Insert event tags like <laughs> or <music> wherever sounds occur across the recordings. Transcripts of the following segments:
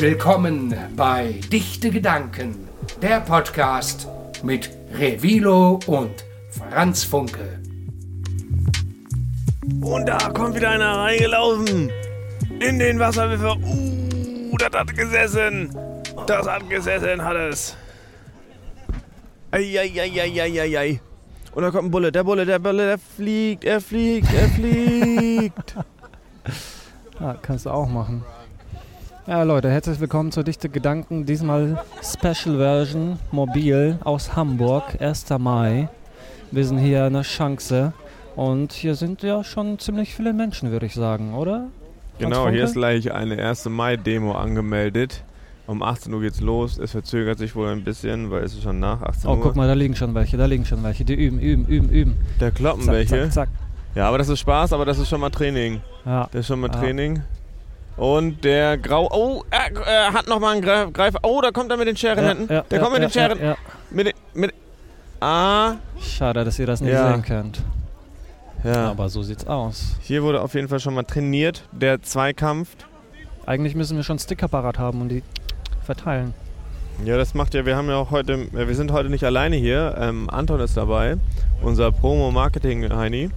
Willkommen bei Dichte Gedanken, der Podcast mit Revilo und Franz Funke. Und da kommt wieder einer reingelaufen. In den Wasserwerfer. Uh, das hat gesessen. Das hat gesessen, hat es. Eieieiei. Und da kommt ein Bulle. Der Bulle, der Bulle, der fliegt, er fliegt, er fliegt. Ja, kannst du auch machen. Ja, Leute, herzlich willkommen zu Dichte Gedanken. Diesmal Special Version mobil aus Hamburg, 1. Mai. Wir sind hier der Chance und hier sind ja schon ziemlich viele Menschen, würde ich sagen, oder? Genau, hier ist gleich eine 1. Mai-Demo angemeldet. Um 18 Uhr geht's los. Es verzögert sich wohl ein bisschen, weil es ist schon nach 18 Oh, Uhr. guck mal, da liegen schon welche, da liegen schon welche. Die üben, üben, üben, üben. Da kloppen Zack, welche. zack, zack. Ja, aber das ist Spaß, aber das ist schon mal Training. Ja. Das ist schon mal Ja. Training. Und der Grau. Oh, er, er hat nochmal einen Greif, Greif. Oh, da kommt er mit den Scheren Ja, hinten. ja, der kommt mit den Scheren. Mit den. Mit. Ah. Schade, dass ihr das nicht sehen könnt. Ja. Aber so sieht's aus. Hier wurde auf jeden Fall schon mal trainiert. Der Zweikampf. Eigentlich müssen wir schon Sticker parat haben und die verteilen. Ja, das macht ja. Wir haben ja auch heute. äh, Wir sind heute nicht alleine hier. Ähm, Anton ist dabei. Unser Promo-Marketing-Heini.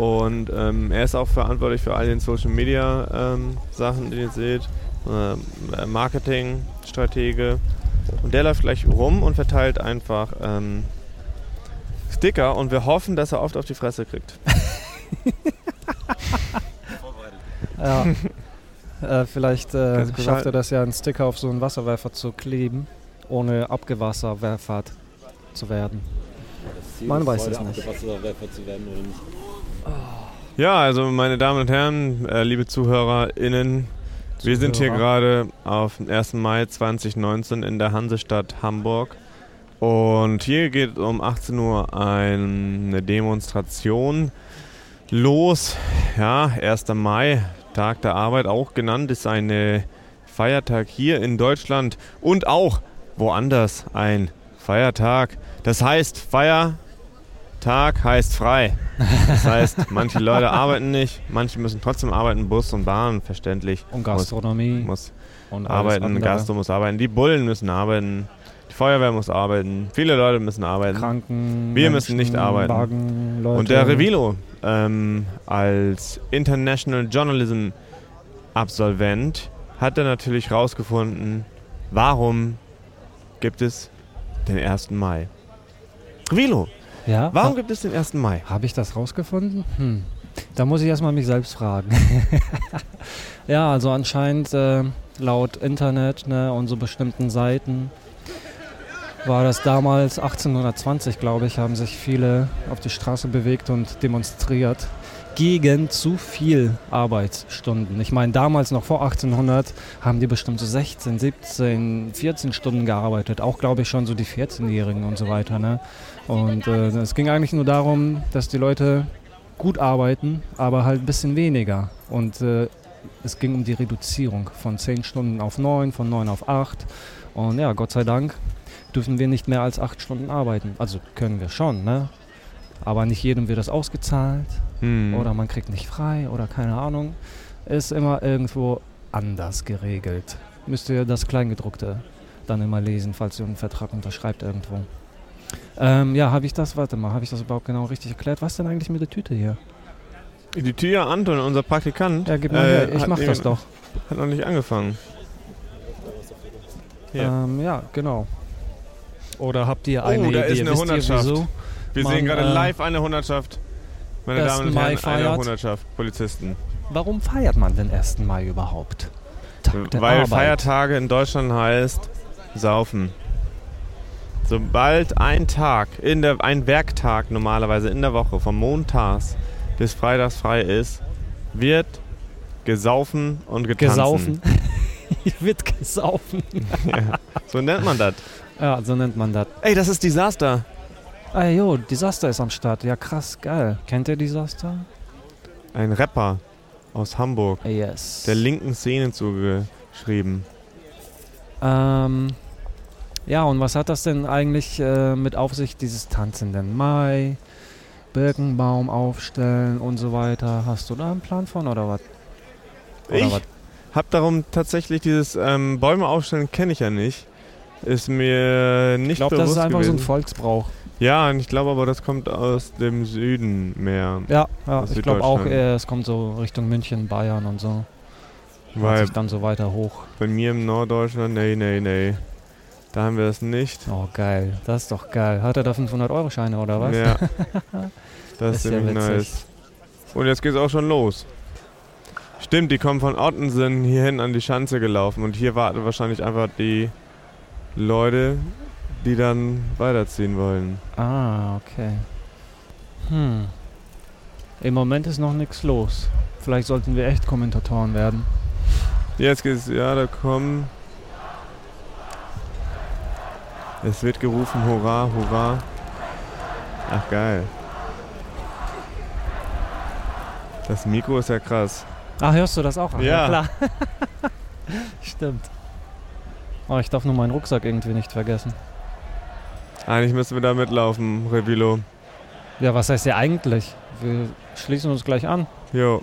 Und ähm, er ist auch verantwortlich für all den Social Media ähm, Sachen, die ihr seht. Ähm, äh, Marketing-Stratege. Und der läuft gleich rum und verteilt einfach ähm, Sticker und wir hoffen, dass er oft auf die Fresse kriegt. <laughs> Ja. äh, vielleicht äh, schafft er das ja, einen Sticker auf so einen Wasserwerfer zu kleben, ohne abgewasserwerfert zu werden. Man weiß es nicht. Wasserwerfer zu werden oder nicht. Ja, also meine Damen und Herren, äh, liebe ZuhörerInnen, wir sind hier gerade auf dem 1. Mai 2019 in der Hansestadt Hamburg. Und hier geht um 18 Uhr eine Demonstration los. Ja, 1. Mai, Tag der Arbeit auch genannt, ist ein äh, Feiertag hier in Deutschland und auch woanders ein Feiertag. Das heißt, Feiertag heißt frei. Das heißt, manche Leute arbeiten nicht, manche müssen trotzdem arbeiten, Bus und Bahn, verständlich. Und Gastronomie Muss und alles arbeiten. Gastro muss arbeiten, die Bullen müssen arbeiten, die Feuerwehr muss arbeiten, viele Leute müssen arbeiten. Kranken, Wir müssen nicht arbeiten. Wagen. Und der Revilo ähm, als International Journalism Absolvent hat er natürlich rausgefunden, warum gibt es den 1. Mai. Revilo, Ja? warum ha gibt es den 1. Mai? Habe ich das rausgefunden? Hm. Da muss ich erstmal mich selbst fragen. <laughs> ja, also anscheinend äh, laut Internet ne, und so bestimmten Seiten war das damals 1820, glaube ich, haben sich viele auf die Straße bewegt und demonstriert gegen zu viel Arbeitsstunden. Ich meine, damals noch vor 1800 haben die bestimmt so 16, 17, 14 Stunden gearbeitet. Auch, glaube ich, schon so die 14-Jährigen und so weiter. Ne? Und äh, es ging eigentlich nur darum, dass die Leute gut arbeiten, aber halt ein bisschen weniger. Und äh, es ging um die Reduzierung von 10 Stunden auf 9, von 9 auf 8. Und ja, Gott sei Dank dürfen wir nicht mehr als 8 Stunden arbeiten. Also können wir schon, ne? Aber nicht jedem wird das ausgezahlt Hm. oder man kriegt nicht frei oder keine Ahnung. Ist immer irgendwo anders geregelt. Müsst ihr das Kleingedruckte dann immer lesen, falls ihr einen Vertrag unterschreibt irgendwo. Ähm, ja, habe ich das, warte mal, habe ich das überhaupt genau richtig erklärt? Was denn eigentlich mit der Tüte hier? Die Tür Anton, unser Praktikant, Ja, gib mal äh, her, ich hat mach das doch. hat noch nicht angefangen. Ähm, ja, genau. Oder habt ihr Oh, eine da Idee? ist eine Wisst ihr, Hundertschaft. wieso? Wir Man, sehen gerade äh, live eine Hundertschaft. Meine 1. Damen und Mai Herren, eine feiert. Hundertschaft Polizisten. Warum feiert man den 1. Mai überhaupt? Weil Arbeit. Feiertage in Deutschland heißt saufen. Sobald ein Tag, in der, ein Werktag normalerweise in der Woche, vom Montags bis Freitags frei ist, wird gesaufen und getanzen. Gesaufen. <laughs> Wird gesaufen. ja, so nennt man das. Ja, so nennt man das. Ey, das ist Desaster. Ah jo, Disaster ist am Start. Ja, krass, geil. Kennt ihr Disaster? Ein Rapper aus Hamburg, Yes. der linken Szene zugeschrieben. Ähm, ja, und was hat das denn eigentlich äh, mit auf sich, dieses tanzenden Mai, Birkenbaum aufstellen und so weiter? Hast du da einen Plan von oder was? Oder Ich? Hab darum tatsächlich dieses ähm, Bäume aufstellen kenne ich ja nicht. Ist mir nicht Ich glaube, bewusst das ist einfach so ein gewesen. Volksbrauch. Ja, und ich glaube aber, das kommt aus dem Süden mehr. Ja, ja ich glaube auch, eher, es kommt so Richtung München, Bayern und so. Weil sich dann so weiter hoch. bei mir im Norddeutschland, nee, nee, nee. Da haben wir das nicht. Oh, geil. Das ist doch geil. Hat er da 500-Euro-Scheine oder was? Ja. <laughs> Das ist Ist ja ziemlich witzig. nice. Und jetzt geht's auch schon los. Stimmt, die kommen von Ottensen hierhin an die Schanze gelaufen und hier warten wahrscheinlich einfach die Leute, die dann weiterziehen wollen. Ah, okay. Hm. Im Moment ist noch nichts los. Vielleicht sollten wir echt Kommentatoren werden. Jetzt geht's, ja, da kommen. Es wird gerufen, hurra, hurra. Ach geil. Das Mikro ist ja krass. Ah, hörst du das auch? Ach, Ja. klar. <laughs> Stimmt. Oh, ich darf nur meinen Rucksack irgendwie nicht vergessen. Eigentlich müssen wir da mitlaufen, Revilo. Ja, was heißt ja eigentlich? Wir schließen uns gleich an Jo.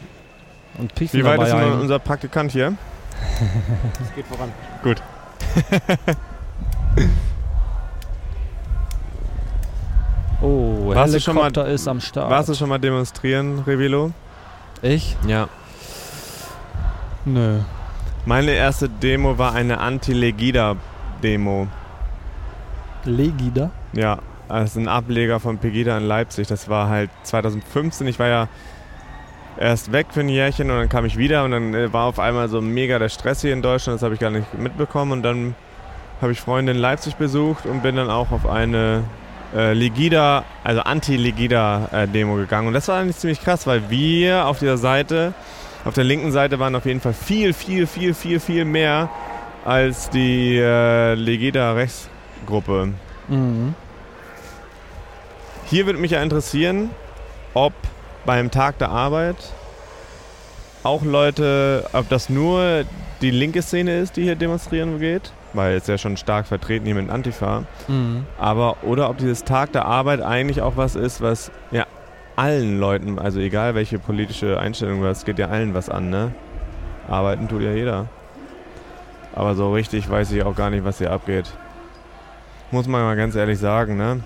und piefen Wie weit dabei ist denn ein. unser Praktikant hier? <laughs> Es geht voran. <laughs> Oh, Warst du schon mal- Helikopter ist am Start. Warst du schon mal demonstrieren, Revilo? Ich? Ja. Nö. Meine erste Demo war eine Anti-Legida-Demo. Legida? Ja, das ist ein Ableger von Pegida in Leipzig. Das war halt 2015. Ich war ja erst weg für ein Jährchen und dann kam ich wieder und dann äh, war auf einmal so mega der Stress hier in Deutschland. Das habe ich gar nicht mitbekommen und dann habe ich Freunde in Leipzig besucht und bin dann auch auf eine äh, Legida, also Anti-Legida-Demo gegangen. Und das war eigentlich ziemlich krass, weil wir auf dieser Seite, auf der linken Seite waren auf jeden Fall viel, viel, viel, viel, viel mehr als die äh, Legida-Rechtsgruppe. Mhm. Hier würde mich ja interessieren, ob beim Tag der Arbeit auch Leute, ob das nur die linke Szene ist, die hier demonstrieren geht, weil es ja schon stark vertreten hier mit Antifa, Mhm. aber oder ob dieses Tag der Arbeit eigentlich auch was ist, was ja allen Leuten, also egal welche politische Einstellung du hast, geht ja allen was an, ne? Arbeiten tut ja jeder. Aber so richtig weiß ich auch gar nicht, was hier abgeht. Muss man mal ganz ehrlich sagen, ne?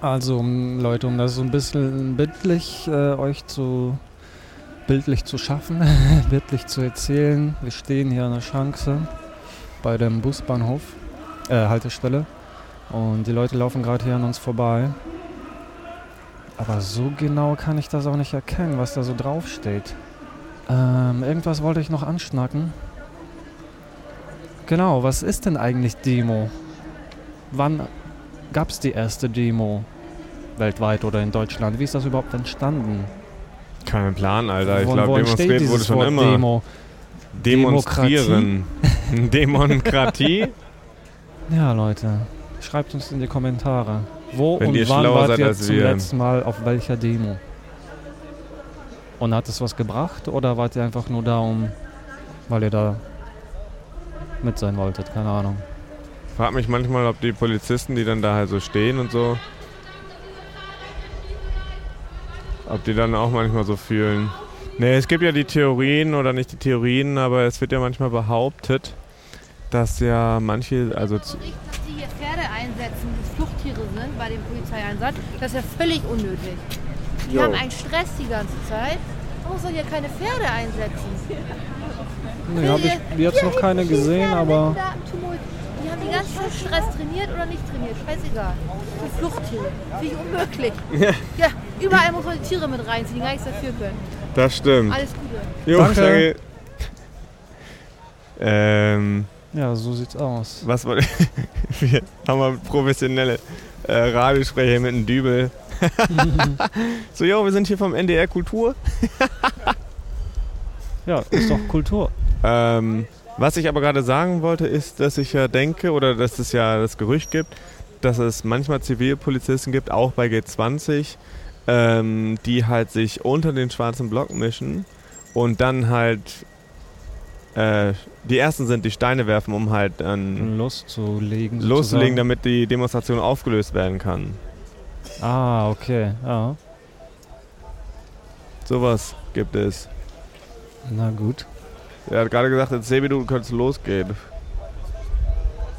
Also, Leute, um das so ein bisschen bildlich äh, euch zu bildlich zu schaffen, <laughs> bildlich zu erzählen. Wir stehen hier an der Schanze bei dem Busbahnhof, äh, Haltestelle. Und die Leute laufen gerade hier an uns vorbei. Aber so genau kann ich das auch nicht erkennen, was da so draufsteht. Ähm, irgendwas wollte ich noch anschnacken. Genau, was ist denn eigentlich Demo? Wann gab es die erste Demo weltweit oder in Deutschland? Wie ist das überhaupt entstanden? Kein Plan, Alter. Ich glaube, demonstriert wurde schon Wort immer. Demo? Demonstrieren. <laughs> Demokratie? Ja, Leute, schreibt uns in die Kommentare. Wo Wenn und wann wart ihr zum wir. letzten Mal auf welcher Demo? Und hat es was gebracht oder wart ihr einfach nur da, um, weil ihr da mit sein wolltet? Keine Ahnung. Frag mich manchmal, ob die Polizisten, die dann da halt so stehen und so, ob die dann auch manchmal so fühlen. Nee, es gibt ja die Theorien oder nicht die Theorien, aber es wird ja manchmal behauptet, dass ja manche, also z- Bericht, dass die hier Pferde einsetzen, die Fluchttiere sind bei dem Polizeieinsatz, das ist ja völlig unnötig. Die Jo. haben einen Stress die ganze Zeit. Man muss doch hier keine Pferde einsetzen. Nee, habe ich jetzt noch keine gesehen, aber. Die haben die ganze Zeit Stress trainiert oder nicht trainiert, scheißegal. Für Fluchttiere. Finde ich unmöglich. Ja. überall muss man die Tiere mit reinziehen, die gar nichts dafür können. das stimmt. Alles Gute. Jo, Danke. danke. Ähm, ja, so sieht's aus. was wollte? <laughs> Wir haben mal professionelle äh, Radiosprecher mit einem Dübel. <laughs> so, jo, wir sind hier vom NDR Kultur. Ja, ist doch Kultur. Ähm, was ich aber gerade sagen wollte, ist, dass ich ja denke, oder dass es ja das Gerücht gibt, dass es manchmal Zivilpolizisten gibt, auch bei G20, ähm, die halt sich unter den schwarzen Block mischen und dann halt äh, die ersten sind, die Steine werfen, um halt dann Loszulegen. loszulegen, damit die Demonstration aufgelöst werden kann. Ah, okay. Ja. Sowas gibt es. Na gut. Er hat gerade gesagt, in 10 Minuten könnte es losgehen.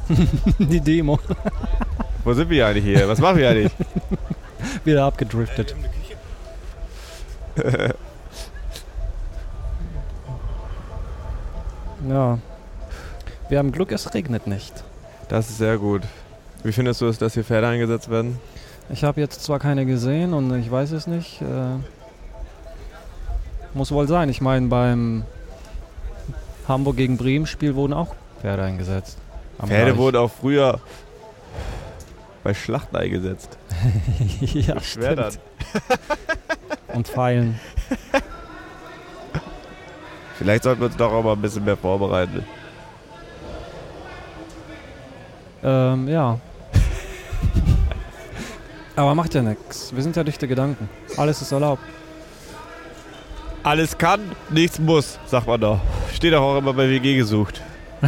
<laughs> Die Demo. Wo sind wir eigentlich hier? Was machen wir eigentlich? <laughs> Wieder abgedriftet. <laughs> ja. Wir haben Glück, es regnet nicht. Das ist sehr gut. Wie findest du es, dass hier Pferde eingesetzt werden? Ich habe jetzt zwar keine gesehen und ich weiß es nicht. Äh, muss wohl sein. Ich meine, beim Hamburg gegen Bremen Spiel wurden auch Pferde eingesetzt. Pferde Deich. wurden auch früher bei Schlachten eingesetzt. <laughs> ja, stimmt. Und Pfeilen. Vielleicht sollten wir uns doch auch mal ein bisschen mehr vorbereiten. Ähm, ja. <laughs> Aber macht ja nichts. Wir sind ja dichte Gedanken. Alles ist erlaubt. Alles kann, nichts muss, sagt man doch. Steht auch immer bei WG gesucht. <laughs>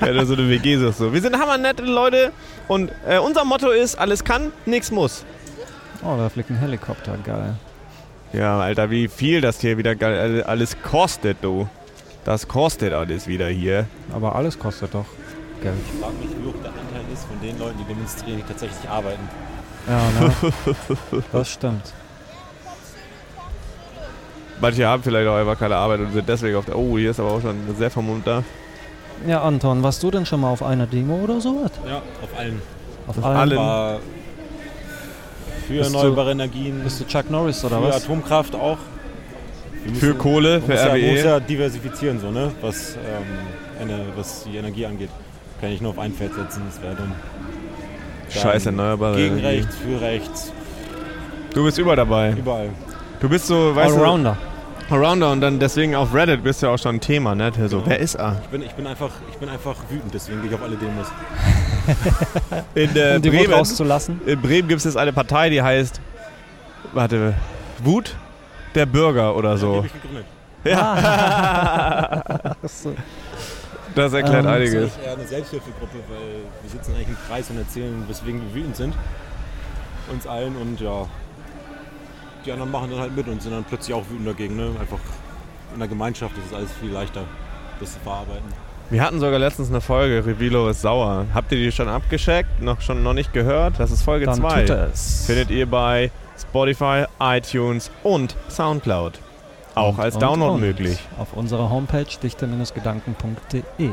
ja, da so eine WG sucht so. Wir sind hammernette Leute und äh, unser Motto ist, alles kann, nichts muss. Oh, da fliegt ein Helikopter. Geil. Ja, Alter, wie viel das hier wieder geil- alles kostet, du. Das kostet alles wieder hier. Aber alles kostet doch Geld. Ich frage mich, wie hoch der Anteil ist von den Leuten, die demonstrieren, die tatsächlich arbeiten. Ja, ne? <laughs> das stimmt. Manche haben vielleicht auch einfach keine Arbeit und sind deswegen auf der. Oh, hier ist aber auch schon sehr vermummter. Ja, Anton, warst du denn schon mal auf einer Demo oder sowas? Ja, auf allen. Auf allen? War für erneuerbare Energien, Bist du Chuck Norris oder für was? Atomkraft auch. Wir Für Kohle, man für muss ja, man muss RWE. ja diversifizieren, so, ne? was, ähm, eine, was die Energie angeht. Kann ich nur auf ein Feld setzen, das wäre dumm. Dann Scheiß erneuerbare Gegen Energie. rechts, für rechts, Du bist überall dabei. überall. Du bist so, weißt Allrounder. du, Allrounder und dann deswegen auf Reddit bist du ja auch schon ein Thema, ne? So, Genau. wer ist er? Ich bin, ich, bin einfach, ich bin einfach wütend, deswegen gehe ich auf alle Demos. <laughs> In äh, um die Wut Bremen, rauszulassen. in Bremen gibt es jetzt eine Partei, die heißt, warte, Wut der Bürger oder Die so. hab ich gegründet. <laughs> So. Das erklärt Ähm, Das einiges. ist eher eine Selbsthilfegruppe, weil wir sitzen eigentlich im Kreis und erzählen, weswegen wir wütend sind. Uns allen und ja, die anderen machen dann halt mit und sind dann plötzlich auch wütend dagegen. Ne? Einfach in der Gemeinschaft ist es alles viel leichter, das zu verarbeiten. Wir hatten sogar letztens eine Folge, Revilo ist sauer. Habt ihr die schon abgescheckt? Noch, schon noch nicht gehört? Das ist Folge Dann 2. tut es. Findet ihr bei Spotify, iTunes und Soundcloud. Auch Und, als und, Download und. möglich. Auf unserer Homepage dichte-gedanken.de.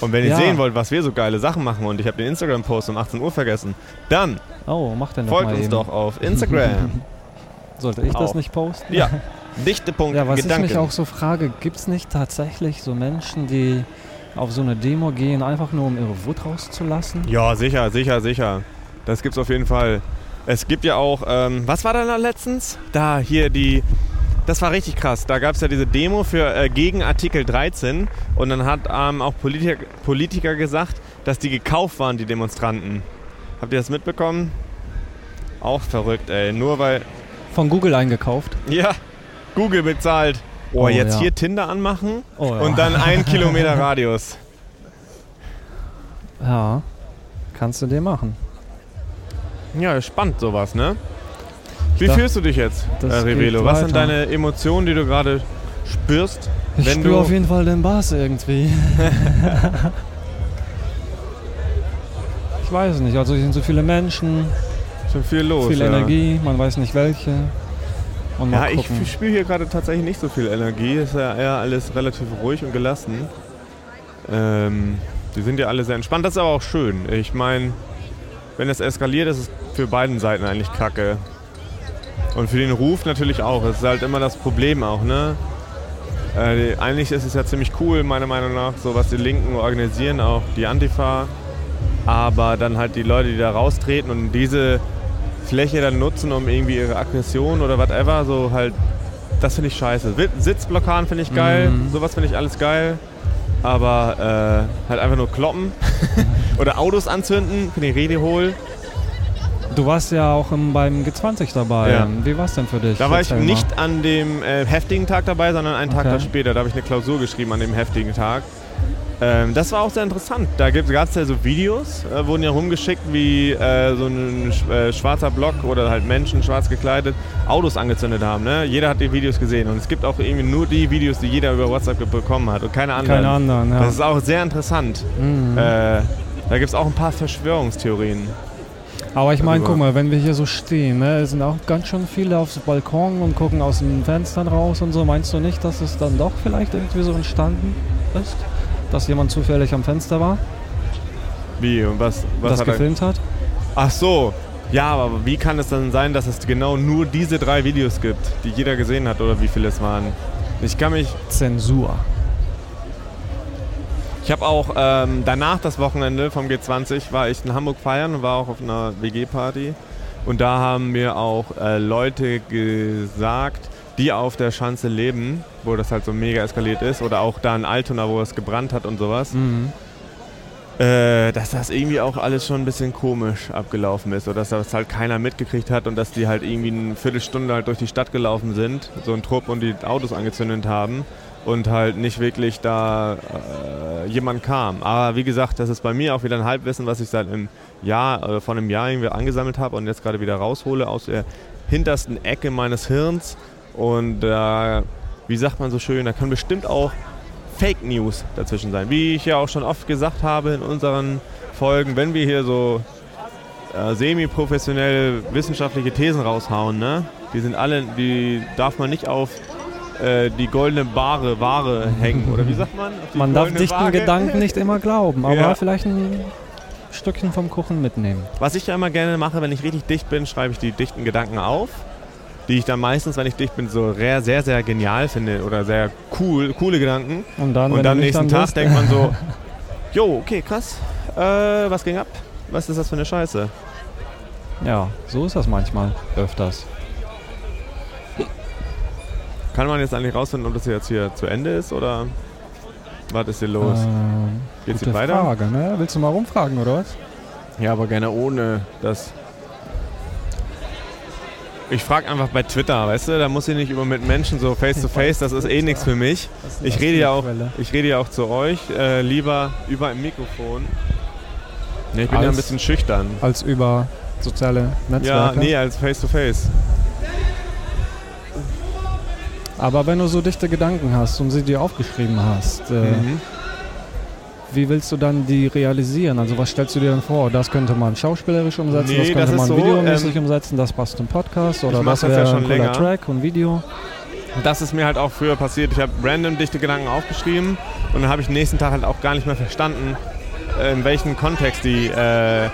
Und wenn ihr Ja. sehen wollt, was wir so geile Sachen machen und ich habe den Instagram-Post um 18 Uhr vergessen, dann Oh, folgt uns eben. doch auf Instagram. <laughs> Sollte ich das Auch. nicht posten? ja, <laughs> dichte Punkt Ja, was Gedanken. ich mich auch so frage, gibt es nicht tatsächlich so Menschen, die auf so eine Demo gehen, einfach nur um ihre Wut rauszulassen? Ja, sicher, sicher, sicher. Das gibt's auf jeden Fall. Es gibt ja auch, ähm, was war da letztens? Da, hier die, das war richtig krass. Da gab es ja diese Demo für äh, gegen Artikel 13 und dann hat ähm, auch Politiker, Politiker gesagt, dass die gekauft waren, die Demonstranten. Habt ihr das mitbekommen? Auch verrückt, ey. Nur weil, Von Google eingekauft. ja, Google bezahlt. Oh, Oh, jetzt ja. hier Tinder anmachen Oh, ja. und dann ein <laughs> Kilometer Radius. Ja, kannst du dir machen. Ja, spannend sowas, ne? Wie dachte, fühlst du dich jetzt, äh, Revelo? geht Was sind deine Emotionen, die du gerade spürst? Ich Wenn spüre du- auf jeden Fall den Bass irgendwie. <laughs> ich weiß es nicht, also hier sind so viele Menschen, Schon viel los. viel ja. Energie, man weiß nicht welche. Ja, ich spüre hier gerade tatsächlich nicht so viel Energie. Ist ja eher alles relativ ruhig und gelassen. Ähm, die sind ja alle sehr entspannt. Das ist aber auch schön. Ich meine, wenn es eskaliert, ist es für beiden Seiten eigentlich kacke. Und für den Ruf natürlich auch. Das ist halt immer das Problem auch, ne? Äh, eigentlich ist es ja ziemlich cool, meiner Meinung nach, so was die Linken organisieren, auch die Antifa. Aber dann halt die Leute, die da raustreten und diese Fläche dann nutzen, um irgendwie ihre Aggression oder whatever, so halt, das finde ich scheiße. Sitzblockaden finde ich geil, Mhm. sowas finde ich alles geil. Aber äh, halt einfach nur kloppen <laughs> oder Autos anzünden, finde ich Rede hohl. Du warst ja auch im, beim G20 dabei. Ja. Wie war es denn für dich? Da war ich nicht an dem äh, heftigen Tag dabei, sondern einen Tag Okay. da später. Da habe ich eine Klausur geschrieben an dem heftigen Tag. Ähm, das war auch sehr interessant. Da gab es ja so Videos, äh, wurden ja rumgeschickt, wie äh, so ein äh, schwarzer Block oder halt Menschen schwarz gekleidet Autos angezündet haben. Ne? Jeder hat die Videos gesehen und es gibt auch irgendwie nur die Videos, die jeder über WhatsApp bekommen hat und keine anderen. Keine anderen, ja. Das ist auch sehr interessant. Mhm. Äh, da gibt es auch ein paar Verschwörungstheorien. Aber ich meine, darüber. guck mal, wenn wir hier so stehen, ne, es sind auch ganz schön viele aufs Balkon und gucken aus den Fenstern raus und so. Meinst du nicht, dass es dann doch vielleicht irgendwie so entstanden ist? Dass jemand zufällig am Fenster war, Wie und was, was das hat er- gefilmt hat? Ach so. Ja, aber wie kann es dann sein, dass es genau nur diese drei Videos gibt, die jeder gesehen hat oder wie viele es waren? Ich kann mich Zensur. Ich habe auch ähm, danach das Wochenende vom G20 war ich in Hamburg feiern und war auch auf einer WG-Party. Und da haben mir auch äh, Leute gesagt, die auf der Schanze leben, wo das halt so mega eskaliert ist, oder auch da in Altona, wo es gebrannt hat und sowas, Mhm. äh, dass das irgendwie auch alles schon ein bisschen komisch abgelaufen ist oder dass das halt keiner mitgekriegt hat und dass die halt irgendwie eine Viertelstunde halt durch die Stadt gelaufen sind, so ein Trupp und die Autos angezündet haben und halt nicht wirklich da äh, jemand kam. Aber wie gesagt, das ist bei mir auch wieder ein Halbwissen, was ich seit einem Jahr, äh, vor einem Jahr irgendwie angesammelt habe und jetzt gerade wieder raushole aus der hintersten Ecke meines Hirns. Und äh, wie sagt man so schön, da kann bestimmt auch Fake News dazwischen sein. Wie ich ja auch schon oft gesagt habe in unseren Folgen, wenn wir hier so äh, semi-professionell wissenschaftliche Thesen raushauen, ne? Die sind alle, die darf man nicht auf äh, die goldene Ware, Ware hängen. Oder wie sagt man? Man darf dichten Waage? Gedanken nicht immer glauben, aber Ja. vielleicht ein Stückchen vom Kuchen mitnehmen. Was ich ja immer gerne mache, wenn ich richtig dicht bin, schreibe ich die dichten Gedanken auf. Die ich dann meistens, wenn ich dicht bin, so sehr, sehr, sehr genial finde oder sehr cool, coole Gedanken. Und dann, Und dann du nächsten nüchtern Tag denkt man so, <laughs> jo, okay, krass. Äh, was ging ab? Was ist das für eine Scheiße? Ja, so ist das manchmal. Öfters. Kann man jetzt eigentlich rausfinden, ob das jetzt hier zu Ende ist oder was ist hier los? Ähm, Geht's hier weiter? Frage, ne? Willst du mal rumfragen, oder was? Ja, aber gerne ohne das. Ich frage einfach bei Twitter, weißt du, da muss ich nicht über mit Menschen so face to face, das ist eh nichts für mich. Ich rede ja auch, ich rede ja auch zu euch, äh, lieber über ein Mikrofon. Nee, ich bin ja ein Als- bisschen schüchtern. Als über soziale Ja, Netzwerke. nee, als face to face. Aber wenn du so dichte Gedanken hast und sie dir aufgeschrieben hast, äh, Mhm. Wie willst du dann die realisieren? Also was stellst du dir dann vor? Das könnte man schauspielerisch umsetzen, Nee, das könnte das man so, videomäßig ähm, umsetzen, das passt im Podcast oder das das ja wäre schon ein länger. Track und Video. Das ist mir halt auch früher passiert. Ich habe random dichte Gedanken aufgeschrieben und dann habe ich den nächsten Tag halt auch gar nicht mehr verstanden, äh, in welchem Kontext die äh,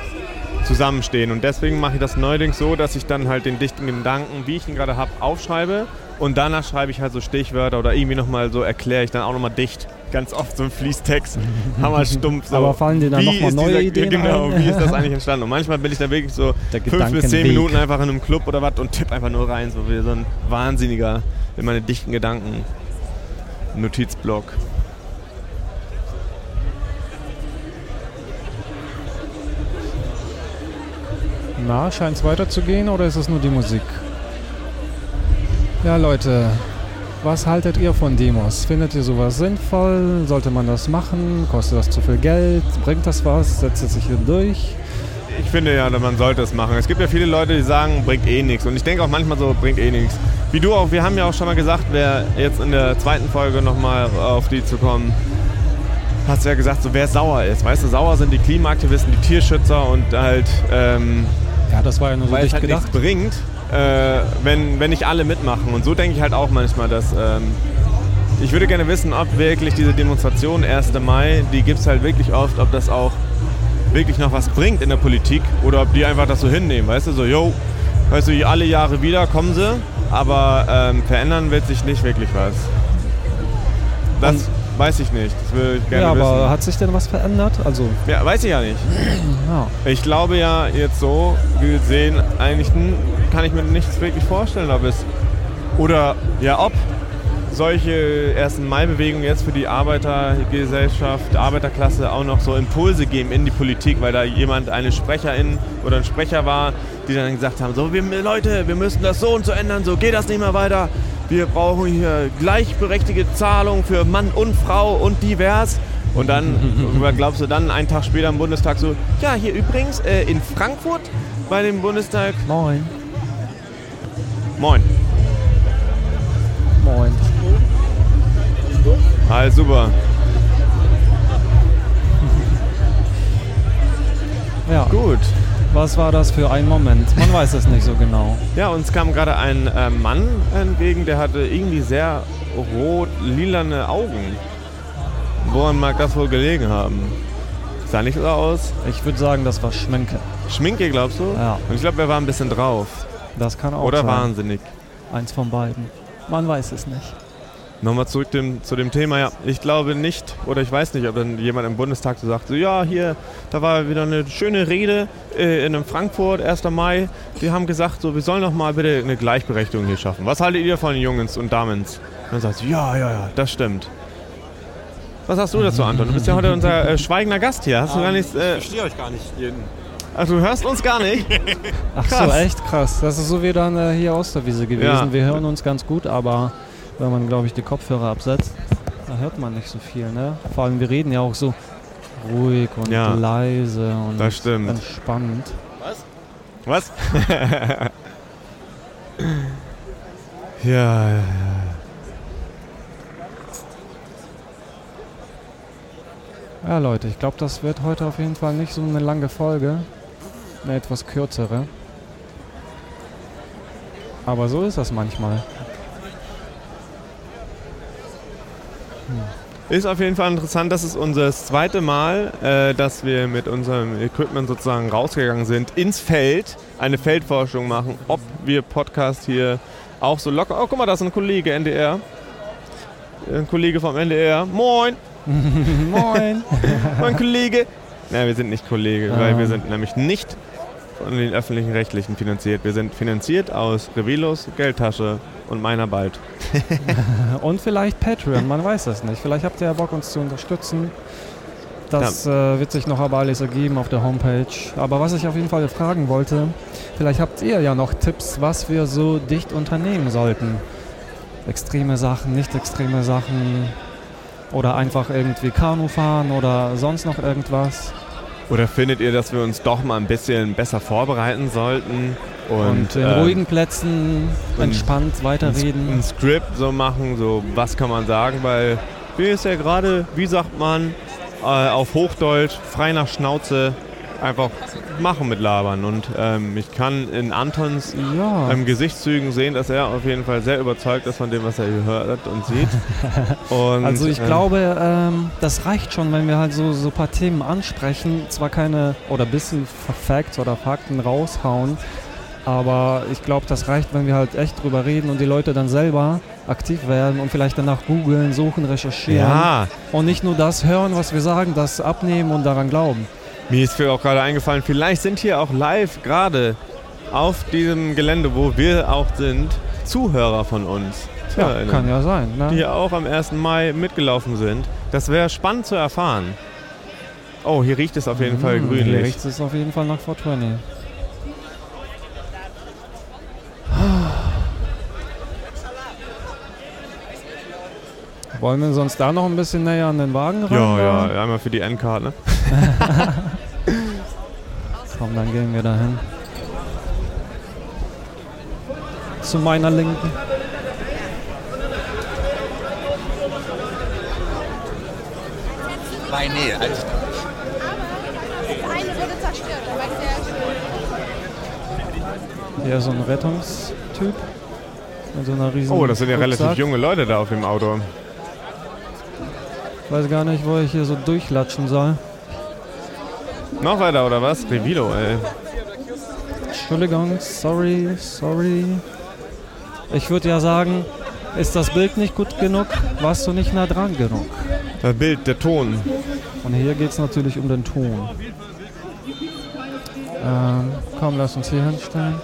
zusammenstehen. Und deswegen mache ich das neuerdings so, dass ich dann halt den dichten Gedanken, wie ich ihn gerade habe, aufschreibe und danach schreibe ich halt so Stichwörter oder irgendwie nochmal so erkläre ich dann auch nochmal dicht. Ganz oft so ein Fließtext, <laughs> hammerstumpf. So. Aber fallen dir dann Wie noch mal ist neue dieser, Ideen Genau, ein? wie ist das <laughs> eigentlich entstanden? Und manchmal bin ich dann wirklich so Der fünf bis zehn. Minuten einfach in einem Club oder was und tipp einfach nur rein, so wie so ein Wahnsinniger in meine dichten Gedanken. Notizblock. Na, scheint es weiterzugehen oder ist es nur die Musik? Ja, Leute, was haltet ihr von Demos? Findet ihr sowas sinnvoll? Sollte man das machen? Kostet das zu viel Geld? Bringt das was? Setzt es sich hier durch? Ich finde ja, man sollte es machen. Es gibt ja viele Leute, die sagen, bringt eh nichts. Und ich denke auch manchmal so, bringt eh nichts. Wie du auch, wir haben ja auch schon mal gesagt, wer jetzt in der zweiten Folge nochmal auf die zu kommen, hast du ja gesagt, so wer sauer ist. Weißt du, sauer sind die Klimaaktivisten, die Tierschützer und halt, ähm, Ja, das war ja nur so weil es dicht halt gedacht. nichts bringt, äh, wenn, wenn nicht alle mitmachen. Und so denke ich halt auch manchmal, dass ähm, ich würde gerne wissen, ob wirklich diese Demonstration 1. Mai, die gibt es halt wirklich oft, ob das auch wirklich noch was bringt in der Politik oder ob die einfach das so hinnehmen, weißt du, so, yo, weißt du, alle Jahre wieder kommen sie, aber ähm, verändern wird sich nicht wirklich was. Das weiß ich nicht, das würde ich gerne Ja, aber wissen. hat sich denn was verändert? Also, Ja, weiß ich ja nicht. <clears throat> ja. Ich glaube ja jetzt so gesehen, eigentlich hm, kann ich mir nichts wirklich vorstellen, ob es oder ja ob solche 1. Mai-Bewegungen jetzt für die Arbeitergesellschaft, Arbeiterklasse auch noch so Impulse geben in die Politik, weil da jemand, eine Sprecherin oder ein Sprecher war, die dann gesagt haben, so wir, Leute, wir müssen das so und so ändern, so geht das nicht mehr weiter. Wir brauchen hier gleichberechtigte Zahlung für Mann und Frau und divers. Und dann, glaubst du dann einen Tag später im Bundestag so, ja, hier übrigens äh, in Frankfurt bei dem Bundestag. Moin. Moin. Moin. Hi, super. Ja, Gut. was war das für ein Moment? Man <laughs> weiß es nicht so genau. Ja, uns kam gerade ein äh, Mann entgegen, der hatte irgendwie sehr rot-lilane Augen. Woran mag das wohl gelegen haben? Sah nicht so aus. Ich würde sagen, das war Schminke. Schminke, glaubst du? Ja. Und ich glaube, er war ein bisschen drauf. Das kann auch Oder sein. wahnsinnig. Eins von beiden. Man weiß es nicht. Nochmal zurück dem, zu dem Thema. Ja, ich glaube nicht, oder ich weiß nicht, ob dann jemand im Bundestag so sagt, so ja, hier, da war wieder eine schöne Rede äh, in Frankfurt, 1. Mai. Die haben gesagt, so, wir sollen doch mal bitte eine Gleichberechtigung hier schaffen. Was haltet ihr von Jungs und Damens? Und dann sagst du, ja, ja, ja, das stimmt. Was hast du dazu, Anton? Du bist ja heute unser äh, schweigender Gast hier. Hast du gar nichts. Ich Äh, verstehe euch gar nicht. Jeden. Ach, du hörst uns gar nicht? <laughs> Ach so, Krass. echt krass. Das ist so wie dann äh, hier aus der Wiese gewesen. Ja. Wir hören uns ganz gut, aber wenn man, glaube ich, die Kopfhörer absetzt, da hört man nicht so viel, ne? Vor allem, wir reden ja auch so ruhig und Ja. leise und entspannt. Was? <laughs> ja, ja, ja. Ja, Leute, ich glaube, das wird heute auf jeden Fall nicht so eine lange Folge. Eine etwas kürzere. Aber so ist das manchmal. Ist auf jeden Fall interessant. Das ist unser das zweite Mal, äh, dass wir mit unserem Equipment sozusagen rausgegangen sind ins Feld, eine Feldforschung machen, ob wir Podcast hier auch so locker. Oh, guck mal, da ist ein Kollege NDR. Ein Kollege vom NDR. Moin, <laughs> Moin! mein Kollege. Nein, wir sind nicht Kollege, Ah. weil wir sind nämlich nicht von den öffentlichen Rechtlichen finanziert. Wir sind finanziert aus Revilos Geldtasche und meiner bald. <laughs> Und vielleicht Patreon, man weiß es nicht. Vielleicht habt ihr ja Bock, uns zu unterstützen. Das äh, wird sich noch aber alles ergeben auf der Homepage. Aber was ich auf jeden Fall fragen wollte, vielleicht habt ihr ja noch Tipps, was wir so dicht unternehmen sollten. Extreme Sachen, nicht extreme Sachen. Oder einfach irgendwie Kanu fahren oder sonst noch irgendwas. Oder findet ihr, dass wir uns doch mal ein bisschen besser vorbereiten sollten? Und, Und, in ähm, ruhigen Plätzen entspannt ein, weiterreden. ein Skript so machen, so was kann man sagen, weil wir ist ja gerade, wie sagt man, äh, auf Hochdeutsch, frei nach Schnauze, einfach machen mit Labern. Und ähm, ich kann in Antons ja. ähm, Gesichtszügen sehen, dass er auf jeden Fall sehr überzeugt ist von dem, was er hier hört und sieht. <laughs> Und, Also ich ähm, glaube, ähm, das reicht schon, wenn wir halt so so ein paar Themen ansprechen, zwar keine oder ein bisschen Facts oder Fakten raushauen, aber ich glaube, das reicht, wenn wir halt echt drüber reden und die Leute dann selber aktiv werden und vielleicht danach googeln, suchen, recherchieren Ja, und nicht nur das hören, was wir sagen, das abnehmen und daran glauben. Mir ist auch gerade eingefallen, vielleicht sind hier auch live gerade auf diesem Gelände, wo wir auch sind, Zuhörer von uns. Ja, kann ja sein. Die Ne? hier auch am 1. Mai mitgelaufen sind. Das wäre spannend zu erfahren. Oh, hier riecht es auf jeden Fall Hm, Hier grünlich. riecht es auf jeden Fall nach 420. Wollen wir sonst da noch ein bisschen näher an den Wagen ran? Ja, ja, einmal für die Endcard, ne? <laughs> Komm, dann gehen wir dahin. Zu meiner Linken. Nein, nee, halt. Eine wurde zerstört, aber sehr schön. Hier ist so ein Rettungstyp. Mit so einer riesen Oh, das sind ja relativ Rucksack. junge Leute da auf dem Auto. Ich weiß gar nicht, wo ich hier so durchlatschen soll. Noch weiter, oder was? Revilo, ey. Entschuldigung, sorry, sorry. Ich würde ja sagen, ist das Bild nicht gut genug, warst du nicht nah dran genug. Das Bild, der Ton. Und hier geht es natürlich um den Ton. Ähm, komm, lass uns hier hinstellen.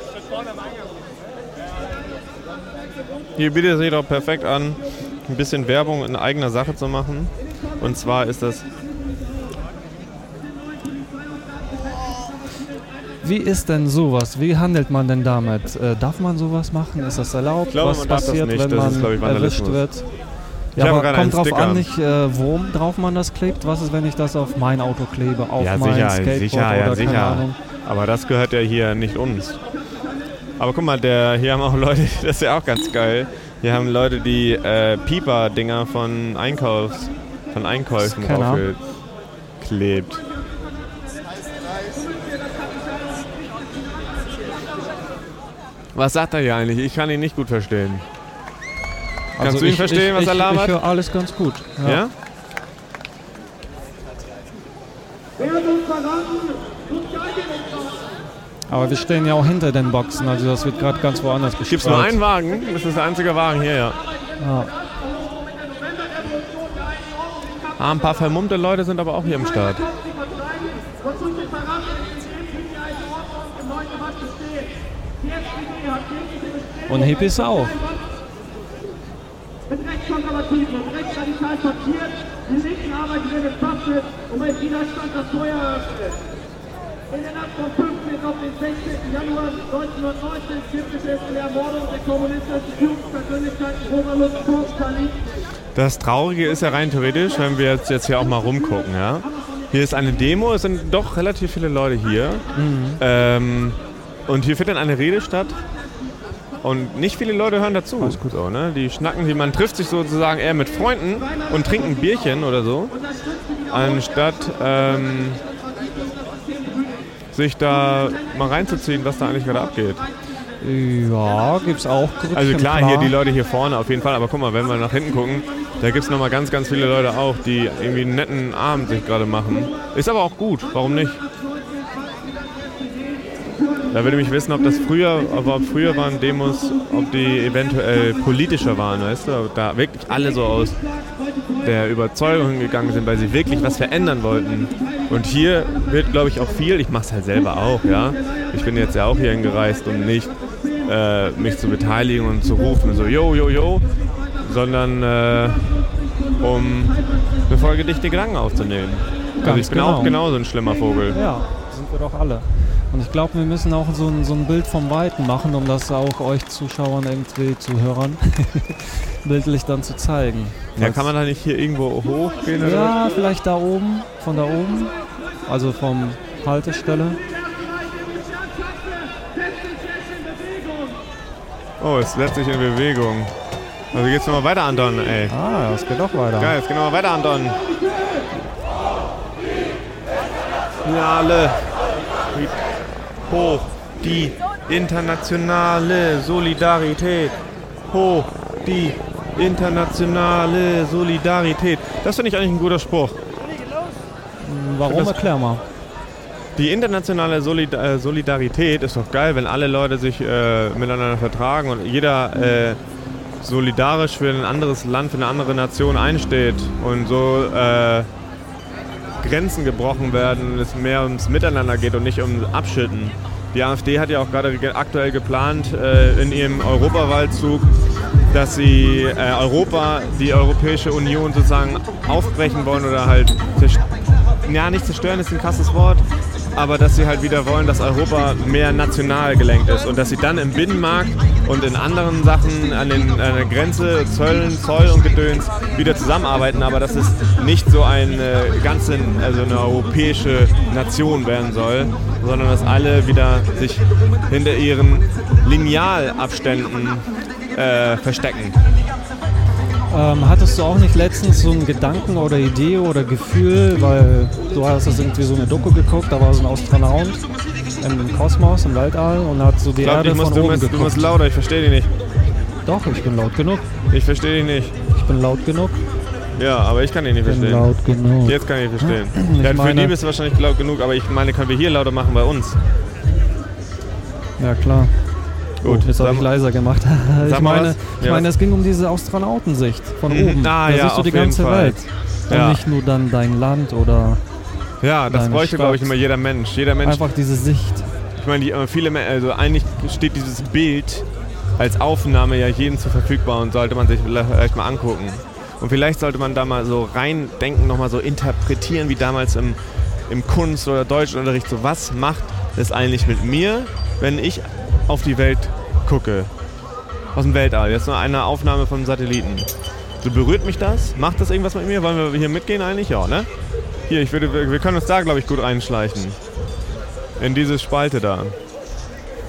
Hier bietet sich doch perfekt an, ein bisschen Werbung in eigener Sache zu machen. Und zwar ist das Wie ist denn sowas? Wie handelt man denn damit? Äh, darf man sowas machen? Ist das erlaubt? Ich glaube, Was passiert, wenn Das man ist, ich, erwischt wird? Ja, habe aber kommt drauf an, nicht, äh, wo drauf man das klebt. Was ist, wenn ich das auf mein Auto klebe? Auf Ja, mein sicher, Skateboard sicher, ja, oder keine sicher. Ahnung. Aber das gehört ja hier nicht uns. Aber guck mal, der, hier haben auch <laughs> Leute, das ist ja auch ganz geil. Hier haben Leute die äh, Pieper-Dinger von, Einkaufs, von Einkäufen Scanner. draufgeklebt. Was sagt er hier eigentlich? Ich kann ihn nicht gut verstehen. Kannst du ihn ich, verstehen, ich, was ich, er labert? Ich höre alles ganz gut. Ja? Aber wir stehen ja auch hinter den Boxen, also das wird gerade ganz woanders gespielt. Gibt es nur einen Wagen? Das ist der einzige Wagen hier, ja. Ja. Ah, ein paar vermummte Leute sind aber auch hier im Start. Und Hippies auch. mit Rechtskonservativen und rechtsradikal sortiert. Die Linken arbeiten in entwaffnet und mit Widerstand das Feuer eröffnet. In der Nacht vom 15. auf den 16. Januar 1919 stiftete es in der Ermordung der kommunistischen Führungspersönlichkeiten Roman Luxemburg Das Traurige ist ja rein theoretisch, wenn wir jetzt, jetzt hier auch mal rumgucken, ja. Hier ist eine Demo, es sind doch relativ viele Leute hier. Ähm, und hier findet eine Rede statt. Und nicht viele Leute hören dazu. Alles gut. So, ne? Die schnacken, die, man trifft sich sozusagen eher mit Freunden und trinkt ein Bierchen oder so, anstatt ähm, sich da mal reinzuziehen, was da eigentlich gerade abgeht. Ja, gibt's auch Grüppchen, Also klar, hier die Leute hier vorne auf jeden Fall, aber guck mal, wenn wir nach hinten gucken, da gibt es nochmal ganz, ganz viele Leute auch, die irgendwie einen netten Abend sich gerade machen. Ist aber auch gut, warum nicht? Da würde mich wissen, ob das früher, aber ob früher waren Demos, ob die eventuell politischer waren, weißt du? Ob da wirklich alle so aus der Überzeugung gegangen sind, weil sie wirklich was verändern wollten. Und hier wird, glaube ich, auch viel, ich mache es halt selber auch, ja. Ich bin jetzt ja auch hier hingereist, um nicht äh, mich zu beteiligen und zu rufen, so yo, yo, yo, sondern äh, um eine Folge dichte Gedanken aufzunehmen. also Ganz ich bin genau. auch genauso ein schlimmer Vogel. Ja, sind wir doch alle. Und ich glaube, wir müssen auch so ein, so ein Bild vom Weiten machen, um das auch euch Zuschauern irgendwie, Zuhörern, <laughs> bildlich dann zu zeigen. Ja, kann man da nicht hier irgendwo hochgehen? Oder? Ja, vielleicht da oben, von da oben, also vom Haltestelle. Oh, es setzt sich in Bewegung. Also geht's nochmal weiter, Anton, ey. Ah, das geht doch weiter. Geil, jetzt gehen wir mal weiter, Anton. Ja, alle. Hoch die internationale Solidarität. Hoch die internationale Solidarität. Das finde ich eigentlich ein guter Spruch. Warum? Erklär mal. Die internationale Solid äh, Solidarität ist doch geil, wenn alle Leute sich äh, miteinander vertragen und jeder äh, solidarisch für ein anderes Land, für eine andere Nation einsteht und so äh, Grenzen gebrochen werden und es mehr ums Miteinander geht und nicht um Abschütten. Die AfD hat ja auch gerade ge- aktuell geplant äh, in ihrem Europawaldzug, dass sie äh, Europa, die Europäische Union sozusagen aufbrechen wollen oder halt ja, nicht zerstören ist ein krasses Wort, aber dass sie halt wieder wollen, dass Europa mehr national gelenkt ist und dass sie dann im Binnenmarkt und in anderen Sachen an, den, an der Grenze, Zöllen, Zoll und Gedöns wieder zusammenarbeiten, aber dass es nicht so eine ganze, also eine europäische Nation werden soll, sondern dass alle wieder sich hinter ihren Linealabständen äh, verstecken. Ähm, hattest du auch nicht letztens so einen Gedanken oder Idee oder Gefühl, weil du hast das irgendwie so eine Doku geguckt, da war so ein Astronaut im Kosmos, im Weltall und hat so die Ich glaube, Erde du, musst- von du, oben musst- du musst lauter, ich verstehe dich nicht. Doch, ich bin laut genug. Ich verstehe dich nicht. Ich bin laut genug. Ja, aber ich kann dich nicht Ich bin verstehen. laut genug. Jetzt kann ich verstehen. Ich ja, für die bist du wahrscheinlich laut genug, aber ich meine, können wir hier lauter machen bei uns. Ja, klar. Gut, oh, jetzt habe ich leiser gemacht. <laughs> ich meine, ich Ja, meine, es ging um diese Astronautensicht von Mhm. oben. Ah, da ja, siehst du die ganze Fall. Welt. Und Ja. nicht nur dann dein Land oder Ja, das bräuchte, glaube ich, immer jeder Mensch. Jeder Mensch, einfach diese Sicht. ich meine, die, äh, viele, also eigentlich steht dieses Bild als Aufnahme ja jedem zur verfügbar und sollte man sich vielleicht mal angucken. Und vielleicht sollte man da mal so reindenken, nochmal so interpretieren, wie damals im, im Kunst- oder Deutschunterricht. So, was macht es eigentlich mit mir, wenn ich auf die Welt gucke? Aus dem Weltall. Jetzt nur eine Aufnahme vom Satelliten. So berührt mich das? Macht das irgendwas mit mir? Wollen wir hier mitgehen eigentlich? Ja, ne? Hier, ich würde, wir können uns da, glaube ich, gut reinschleichen. In diese Spalte da.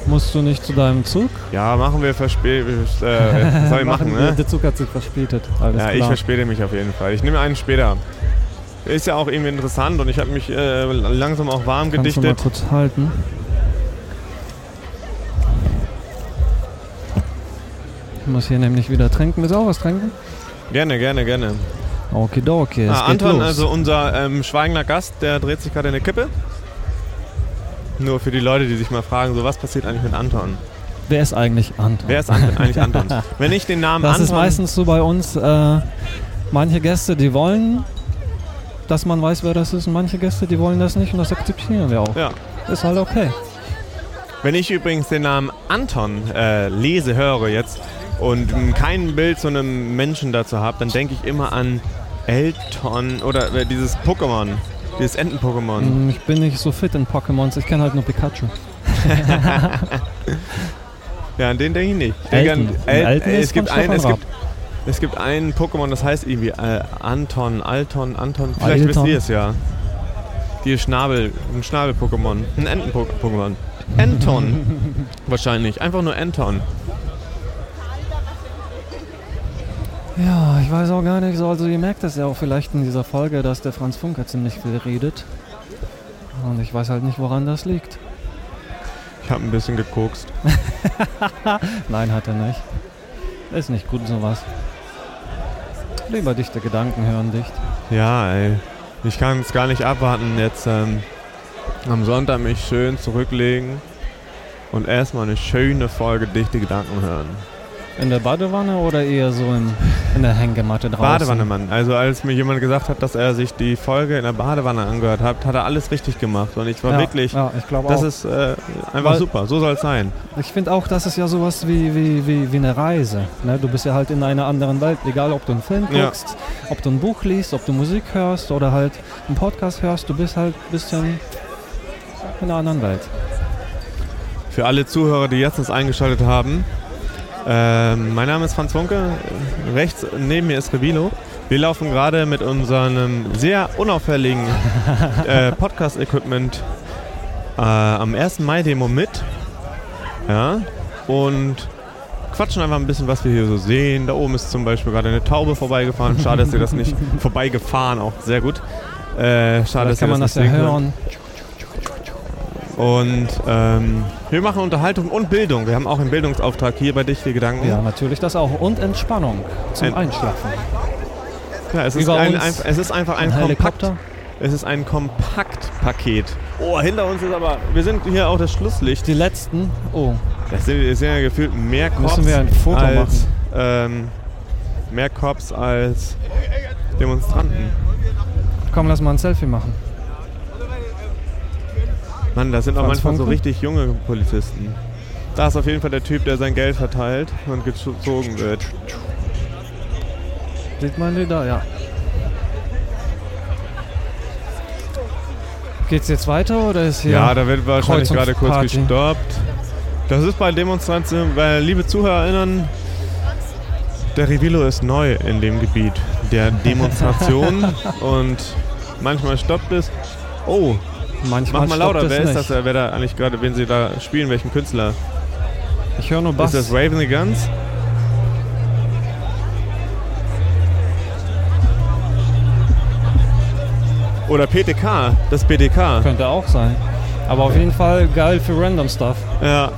Musst du nicht zu deinem Zug? Ja, machen wir verspätet. Äh, soll ich <laughs> machen, ne? Der Zug hat sich verspätet. Alles Ja, ich klar. verspäte mich auf jeden Fall. Ich nehme einen später. Ist ja auch irgendwie interessant und ich habe mich äh, langsam auch warm Kannst du mal gedichtet. kurz halten? Muss hier nämlich wieder trinken. Willst du auch was trinken? Gerne, gerne, gerne. Okidoki, es Ah, Anton, los. also unser ähm, schweigender Gast, der dreht sich gerade in eine Kippe. Nur für die Leute, die sich mal fragen, so was passiert eigentlich mit Anton? Wer ist eigentlich Anton? Wer ist Anton, eigentlich Anton? <laughs> Wenn ich den Namen Das Anton... ist meistens so bei uns. Äh, manche Gäste, die wollen, dass man weiß, wer das ist, und manche Gäste, die wollen das nicht und das akzeptieren wir auch. Ja. Ist halt okay. Wenn ich übrigens den Namen Anton äh, lese, höre jetzt und kein Bild zu einem Menschen dazu habe, dann denke ich immer an Elton oder äh, dieses Pokémon, dieses Enten-Pokémon. Mm, Ich bin nicht so fit in Pokémons, ich kenne halt nur Pikachu. <laughs> Ja, an den denke ich nicht. Ich denke Elton. an, El Elton ist es, gibt ein, es, gibt, es gibt ein Pokémon, das heißt irgendwie äh, Anton, Alton, Anton. Vielleicht wisst Alton. ihr es ja. Die Schnabel, ein Schnabel-Pokémon. Ein Enten-Pokémon. Anton. <laughs> Wahrscheinlich. Einfach nur Anton. Ja, ich weiß auch gar nicht so. Also ihr merkt das ja auch vielleicht in dieser Folge, dass der Franz Funke ziemlich viel redet. Und ich weiß halt nicht, woran das liegt. Ich habe ein bisschen gekokst. <laughs> Nein, hat er nicht. Ist nicht gut sowas. Lieber dichte Gedanken hören dicht. Ja, ey. Ich kann es gar nicht abwarten, jetzt ähm, am Sonntag mich schön zurücklegen und erstmal eine schöne Folge dichte Gedanken hören. In der Badewanne oder eher so in, in der Hängematte draußen? Badewanne, Mann. Also als mir jemand gesagt hat, dass er sich die Folge in der Badewanne angehört hat, hat er alles richtig gemacht. Und ich war ja, wirklich, Ja, ich glaube das auch. ist äh, einfach Weil- super. So soll es sein. Ich finde auch, das ist ja sowas wie, wie, wie, wie eine Reise. Ne? Du bist ja halt in einer anderen Welt, egal ob du einen Film Ja. guckst, ob du ein Buch liest, ob du Musik hörst oder halt einen Podcast hörst, du bist halt ein bisschen in einer anderen Welt. Für alle Zuhörer, die jetzt das eingeschaltet haben, ähm, mein Name ist Franz Funke. Rechts neben mir ist Revilo. Wir laufen gerade mit unserem sehr unauffälligen <laughs> äh, Podcast-Equipment äh, am 1. Mai-Demo mit. Ja. Und quatschen einfach ein bisschen, was wir hier so sehen. Da oben ist zum Beispiel gerade eine Taube vorbeigefahren. Schade, dass ihr das nicht <laughs> vorbeigefahren, auch sehr gut. Äh, schade, Vielleicht dass ihr kann man das das nicht ja sehen könnt. Und ähm, wir machen Unterhaltung und Bildung. Wir haben auch einen Bildungsauftrag hier bei Dichte Gedanken. Ja, natürlich das auch. Und Entspannung zum Ent- Einschlafen. Ja, es, ist Über ein, uns ein, es ist einfach ein, Ein Kompakt, es ist ein Kompaktpaket. Oh, hinter uns ist aber, wir sind hier auch das Schlusslicht. Die letzten. Oh, Das sind, es sind ja gefühlt mehr Cops Müssen wir ein Foto als, machen. Ähm, mehr Cops als Demonstranten. komm, lass mal ein Selfie machen. Mann, das sind auch manchmal so Funke? richtig junge Polizisten. Da ist auf jeden Fall der Typ, der sein Geld verteilt und gezogen wird. Sieht man die da? Ja. Geht's jetzt weiter oder ist hier? Ja, da wird wahrscheinlich gerade kurz gestoppt. Das ist bei Demonstrationen, weil, liebe ZuhörerInnen, der Revilo ist neu in dem Gebiet der Demonstration <laughs> und manchmal stoppt es. Oh, Manchmal mach mal lauter, wer ist das, wer da eigentlich gerade, wen sie da spielen, welchen Künstler? Ich höre nur Bass. Ist das Raven the Guns? Oder PTK, das PTK. Könnte auch sein. Aber auf jeden Fall geil für Random Stuff. Ja.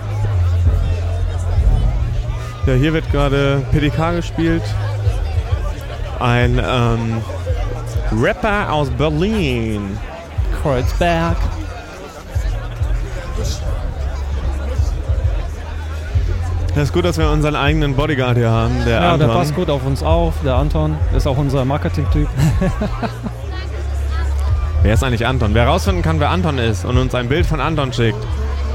Ja, hier wird gerade PDK gespielt. Ein ähm, Rapper aus Berlin. Kreuzberg. Das ist gut, dass wir unseren eigenen Bodyguard hier haben, der Ja, Anton. der passt gut auf uns auf. Der Anton ist auch unser Marketing-Typ. <laughs> Wer ist eigentlich Anton? Wer rausfinden kann, wer Anton ist und uns ein Bild von Anton schickt,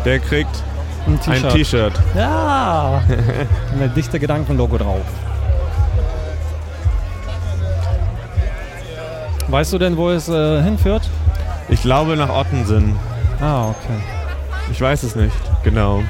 der kriegt Ein T-Shirt. Ja. <laughs> Mit dichte Gedankenlogo drauf. Weißt du denn, wo es äh, hinführt? Ich glaube nach Ottensen. Ah, okay. Ich weiß es nicht. Genau.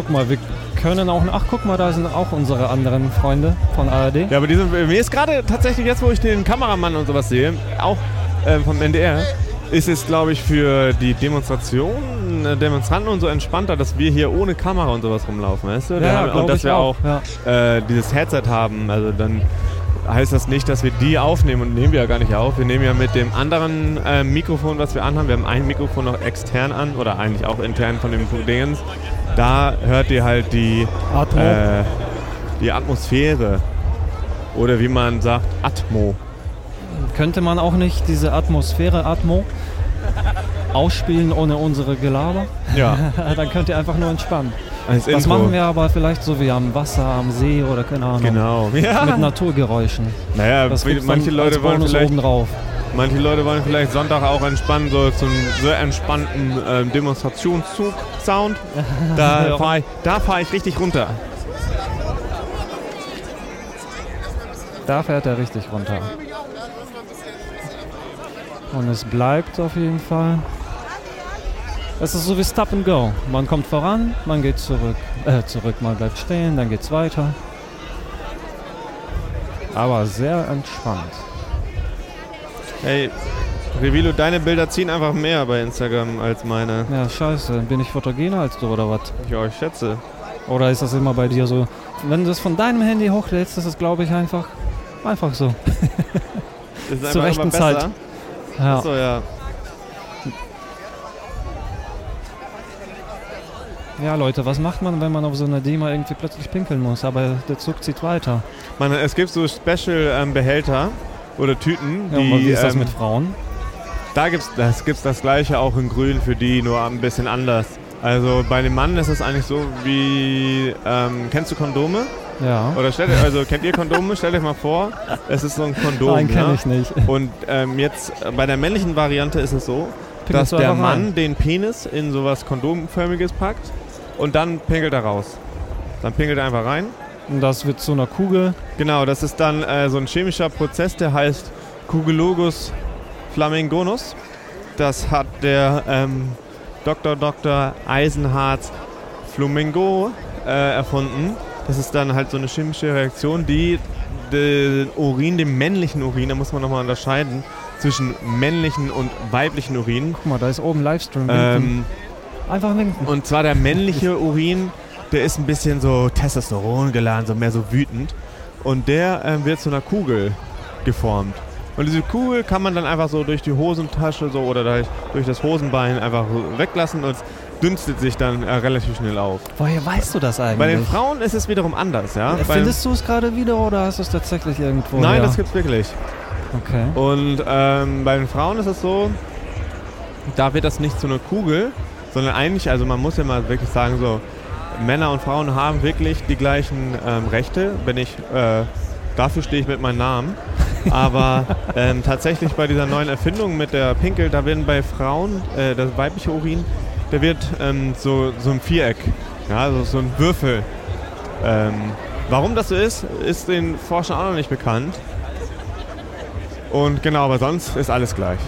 guck mal, wir können auch. Ach, guck mal, da sind auch unsere anderen Freunde von ARD. Ja, aber die sind, mir ist gerade tatsächlich jetzt, wo ich den Kameramann und sowas sehe, auch ähm, vom NDR, ist es, glaube ich, für die Demonstration, äh, Demonstranten und so entspannter, dass wir hier ohne Kamera und sowas rumlaufen, weißt du? Ja, glaub und dass wir auch, auch, ja. äh, dieses Headset haben. Also dann heißt das nicht, dass wir die aufnehmen und nehmen wir ja gar nicht auf. Wir nehmen ja mit dem anderen äh, Mikrofon, was wir anhaben, wir haben ein Mikrofon noch extern an oder eigentlich auch intern von dem Dingens. Da hört ihr halt die, äh, die Atmosphäre oder wie man sagt, Atmo. Könnte man auch nicht diese Atmosphäre, Atmo, ausspielen ohne unsere Gelaber? Ja, <laughs> Dann könnt ihr einfach nur entspannen. Als Das Intro. machen wir aber vielleicht so wie am Wasser, am See oder keine Ahnung. Genau. <laughs> Ja. Mit Naturgeräuschen. Naja, manche Leute wollen vielleicht, obendrauf. manche Leute wollen vielleicht Sonntag auch entspannen, so zum sehr entspannten ähm, Demonstrationszug-Sound. <laughs> Da fahre ich, da fahr ich richtig runter. Da fährt er richtig runter. Und es bleibt auf jeden Fall. Es ist so wie Stop and Go. Man kommt voran, man geht zurück. Äh, zurück, man bleibt stehen, dann geht's weiter. Aber sehr entspannt. Hey, Revilo, deine Bilder ziehen einfach mehr bei Instagram als meine. Ja, scheiße. Bin ich fotogener als du oder was? Ich euch schätze. Oder ist das immer bei dir so? Wenn du es von deinem Handy hochlädst, ist es, glaube ich, einfach, einfach so. <laughs> Zur rechten Zeit. Ja. Achso, ja. Ja, Leute, was macht man, wenn man auf so einer Demo irgendwie plötzlich pinkeln muss? Aber der Zug zieht weiter. Man, es gibt so Special-Behälter oder Tüten, Ja, die. und wie ist das ähm, mit Frauen? Da gibt's das, gibt's das gleiche auch in Grün für die, nur ein bisschen anders. Also bei dem Mann ist es eigentlich so wie, ähm, kennst du Kondome? Ja. Oder stellt also kennt ihr Kondome? Stellt euch mal vor, es ist so ein Kondom. Nein, kenne ne? ich nicht. Und ähm, jetzt bei der männlichen Variante ist es so, dass Pinkelst du der einfach rein? Mann den Penis in sowas Kondomförmiges packt und dann pinkelt er raus. Dann pinkelt er einfach rein. Und das wird zu einer Kugel. Genau, das ist dann äh, so ein chemischer Prozess, der heißt Cuculogus flamingonus. Das hat der ähm, Dr. Dr. Eisenhardt Flamingo äh, erfunden. Das ist dann halt so eine chemische Reaktion, die den Urin, den männlichen Urin, da muss man nochmal unterscheiden zwischen männlichen und weiblichen Urin. Guck mal, da ist oben Livestream. Ähm, Einfach winken. und zwar der männliche Urin, der ist ein bisschen so Testosteron geladen, so mehr so wütend. Und der ähm, wird zu einer Kugel geformt. Und diese Kugel kann man dann einfach so durch die Hosentasche so oder durch, das Hosenbein einfach weglassen und es dünstet sich dann äh, relativ schnell auf. Woher weißt du das eigentlich? Bei den Frauen ist es wiederum anders, ja. Äh, Findest du es gerade wieder oder hast du es tatsächlich irgendwo? Nein, her? das gibt's wirklich. Okay. Und ähm, bei den Frauen ist es so, da wird das nicht zu einer Kugel, sondern eigentlich, also man muss ja mal wirklich sagen, so Männer und Frauen haben wirklich die gleichen ähm, Rechte. Wenn ich, äh, dafür stehe ich mit meinem Namen. Aber <laughs> ähm, tatsächlich bei dieser neuen Erfindung mit der Pinkel, da werden bei Frauen, äh, das weibliche Urin, der wird ähm, so, so ein Viereck, ja, also so ein Würfel. Ähm, warum das so ist, ist den Forschern auch noch nicht bekannt. Und genau, aber sonst ist alles gleich.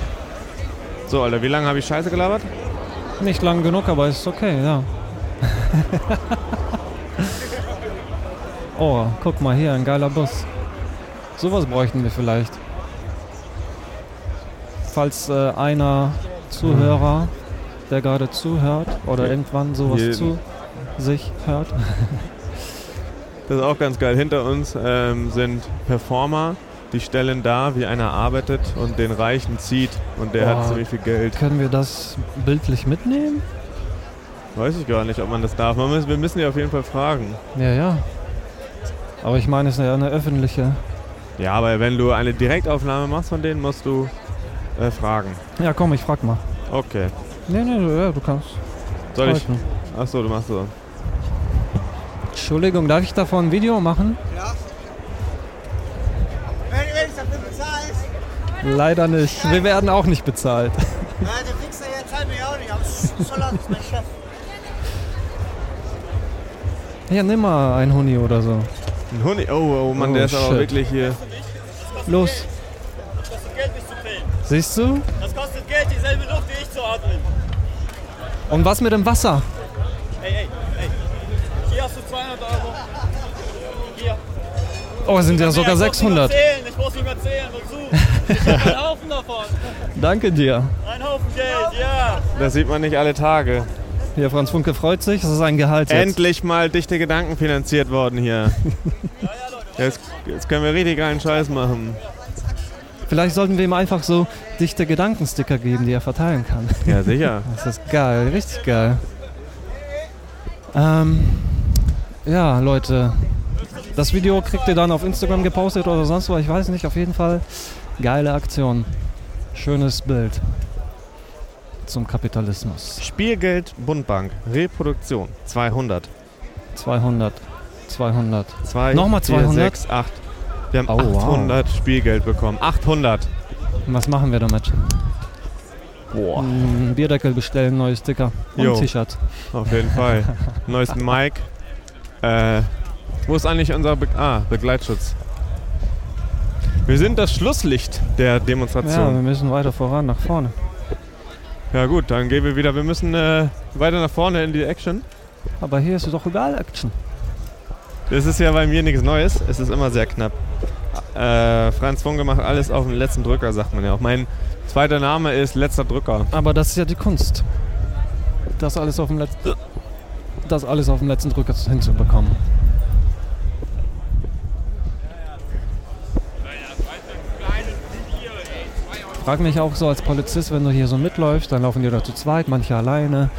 So, Alter, wie lange habe ich Scheiße gelabert? Nicht lang genug, aber ist okay, ja. <laughs> oh, guck mal hier, ein geiler Bus. Sowas bräuchten wir vielleicht. Falls äh, einer Zuhörer, der gerade zuhört oder irgendwann sowas Jeden. zu sich hört. Das ist auch ganz geil. Hinter uns ähm, sind Performer, die stellen dar, wie einer arbeitet und den Reichen zieht. Und der Boah. hat ziemlich viel Geld. Können wir das bildlich mitnehmen? Weiß ich gar nicht, ob man das darf. Man muss, wir müssen die auf jeden Fall fragen. Ja, ja. Aber ich meine, es ist ja eine öffentliche. Ja, aber wenn du eine Direktaufnahme machst von denen, musst du äh, fragen. Ja, komm, ich frag mal. Okay. Nee, nee, du- ja, du kannst. Soll ich? Achso, du machst so. Entschuldigung, darf ich davon ein Video machen? Wenn, Leider nicht. Wir werden auch nicht bezahlt. ja, der Wichser hier zahlt mich auch nicht, aber Scholler ist mein Chef. Ja, nimm mal ein Huni oder so. Ein Huni. Oh, oh Mann, Oh, der ist aber shit. wirklich hier. Los. Das kostet Geld, mich zu filmen. Siehst du? Das kostet Geld, dieselbe Luft, die ich zu atmen. Und was mit dem Wasser? Ey, ey, ey. 200 Euro. Hier. Oh, es sind ja sogar Ich muss nicht mehr 600. einen <laughs> Haufen davon. Danke dir. Ein Haufen Geld, ja. Das sieht man nicht alle Tage. Hier, Franz Funke freut sich. Das ist ein Gehalt jetzt. Endlich mal dichte Gedanken finanziert worden hier. <laughs> Jetzt, jetzt können wir richtig geilen Scheiß machen. Vielleicht sollten wir ihm einfach so dichte Gedankensticker geben, die er verteilen kann. Ja, sicher. <laughs> Das ist geil, richtig geil. Ähm, ja, Leute. Das Video kriegt ihr dann auf Instagram gepostet oder sonst wo, ich weiß nicht. Auf jeden Fall geile Aktion. Schönes Bild zum Kapitalismus. Spielgeld Bundbank. Reproduktion 200. 200. 200. 2, Nochmal 200? 6, 8. Wir haben Oh, wow. 800 Spielgeld bekommen. 800. Und was machen wir damit? Boah. Ein Bierdeckel bestellen, neue Sticker und Jo. T-Shirt. Auf jeden Fall. <laughs> Neues Mic. Äh, wo ist eigentlich unser Be ah, Begleitschutz? Wir sind das Schlusslicht der Ja, wir Demonstration. müssen weiter voran, nach vorne. Ja, gut, dann gehen wir wieder. Wir müssen äh, weiter nach vorne in die Action. Aber hier ist doch überall Action. Das ist ja bei mir nichts Neues. Es ist immer sehr knapp. Äh, Franz Funke macht alles auf den letzten Drücker, sagt man ja auch. Mein zweiter Name ist letzter Drücker. Aber das ist ja die Kunst. Das alles auf dem letzten, das alles auf dem letzten Drücker hinzubekommen. Frag mich auch so als Polizist, wenn du hier so mitläufst, dann laufen die da zu zweit, manche alleine.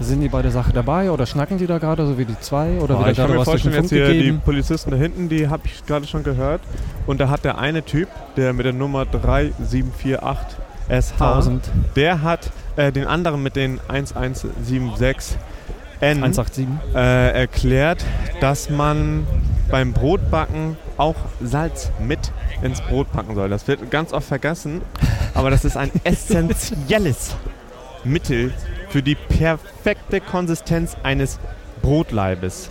Sind die bei der Sache dabei oder schnacken die da gerade, so wie die zwei? Oder Boah, wird ich kann mir vorstellen, jetzt hier die? Polizisten da hinten, die habe ich gerade schon gehört. Und da hat der eine Typ, der mit der Nummer 3748 SH, 1000. der hat äh, den anderen mit den 1176 N 187. äh, erklärt, dass man beim Brotbacken auch Salz mit ins Brot packen soll. Das wird ganz oft vergessen, aber das ist ein <laughs> essentielles Mittel für die perfekte Konsistenz eines Brotleibes.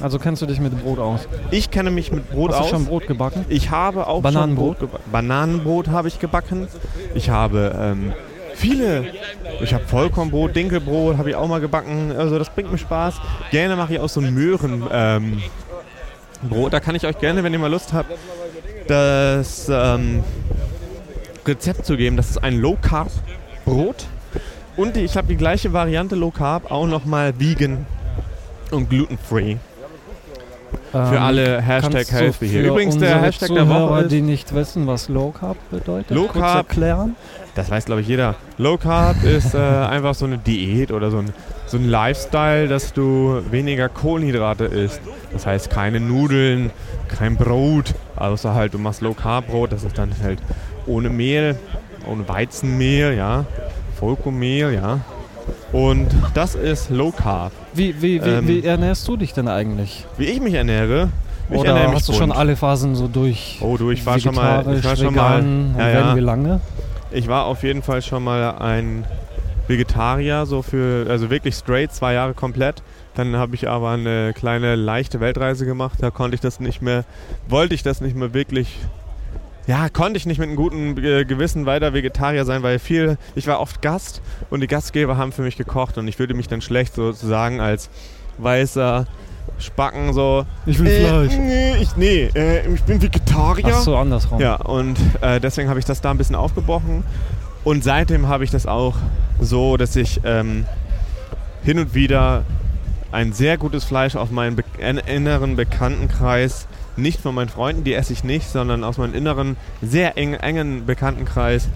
Also kennst du dich mit dem Brot aus? Ich kenne mich mit Brot Hast du aus. schon Brot gebacken? Ich habe auch Bananenbrot? schon Brot gebacken. Bananenbrot habe ich gebacken. Ich habe ähm, viele. Ich habe Vollkornbrot, Dinkelbrot habe ich auch mal gebacken. Also das bringt mir Spaß. Gerne mache ich auch so ein Möhrenbrot. Ähm, da kann ich euch gerne, wenn ihr mal Lust habt, das ähm, Rezept zu geben. Das ist ein Low Carb Brot. Und ich habe die gleiche Variante Low Carb auch nochmal vegan und glutenfree. Für Ähm, alle Hashtag Healthy hier. Übrigens, der Hashtag der Zuhörer, Woche ist, die nicht wissen, was Low Carb bedeutet, Low Carb- erklären. Das weiß glaube ich jeder. Low Carb ist äh, einfach so eine Diät oder so ein, so ein Lifestyle, dass du weniger Kohlenhydrate isst. Das heißt keine Nudeln, kein Brot, außer halt du machst Low Carb Brot, das ist dann halt ohne Mehl, ohne Weizenmehl, ja, Vollkornmehl, ja. Und das ist Low Carb. Wie, wie, wie, Ähm, wie ernährst du dich denn eigentlich? Wie ich mich ernähre, ich Oder ernähre mich hast du schon alle Phasen so durch? Oh du, ich war schon mal, ich war schon mal, ja, ja. wie lange? Ich war auf jeden Fall schon mal ein Vegetarier, so für, also wirklich straight, zwei Jahre komplett. Dann habe ich aber eine kleine leichte Weltreise gemacht. Da konnte ich das nicht mehr, wollte ich das nicht mehr wirklich, ja, konnte ich nicht mit einem guten äh, Gewissen weiter Vegetarier sein, weil viel, ich war oft Gast und die Gastgeber haben für mich gekocht und ich würde mich dann schlecht sozusagen als weißer Spacken so. Ich will äh, Fleisch. Nee, ich, nee äh, ich bin Vegetarier. Ach so, andersrum. Ja, und äh, deswegen habe ich das da ein bisschen aufgebrochen. Und seitdem habe ich das auch so, dass ich ähm, hin und wieder ein sehr gutes Fleisch auf meinen Be en- inneren Bekanntenkreis, nicht von meinen Freunden, die esse ich nicht, sondern aus meinem inneren, sehr eng, engen Bekanntenkreis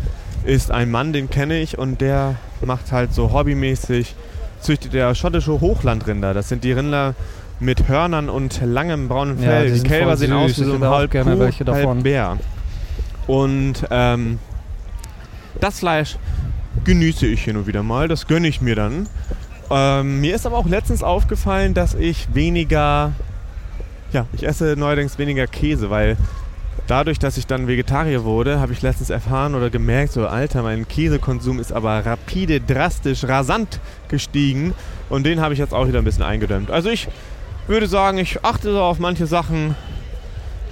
ist ein Mann, den kenne ich und der macht halt so hobbymäßig, züchtet der schottische Hochlandrinder. Das sind die Rinder mit Hörnern und langem braunen Ja, Fell. die die Kälber sehen aus wie so ein halb gerne Kuh, halb Bär. Und ähm, das Fleisch genieße ich hin und wieder mal. Das gönne ich mir dann. Ähm, mir ist aber auch letztens aufgefallen, dass ich weniger, ja, ich esse neuerdings weniger Käse, weil dadurch, dass ich dann Vegetarier wurde, habe ich letztens erfahren oder gemerkt, so Alter, mein Käsekonsum ist aber rapide, drastisch, rasant gestiegen und den habe ich jetzt auch wieder ein bisschen eingedämmt. Also ich würde sagen, ich achte auf manche Sachen,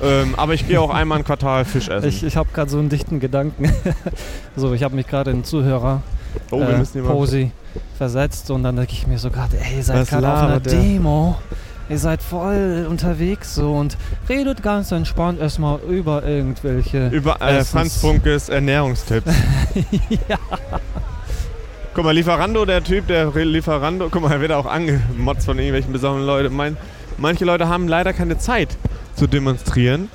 ähm, aber ich gehe auch <laughs> einmal im Quartal Fisch essen. Ich, ich habe gerade so einen dichten Gedanken. <laughs> so, ich habe mich gerade in Zuhörer oh, äh, Posi versetzt und dann denke ich mir so gerade, ey, ihr seid gerade auf einer der? Demo Ihr seid voll unterwegs so und redet ganz entspannt erstmal über irgendwelche. Über äh, Franz Funkes Ernährungstipps. <laughs> ja. Guck mal, Lieferando, der Typ, der Lieferando, guck mal, er wird auch angemotzt von irgendwelchen besonderen Leuten. Mein, manche Leute haben leider keine Zeit zu demonstrieren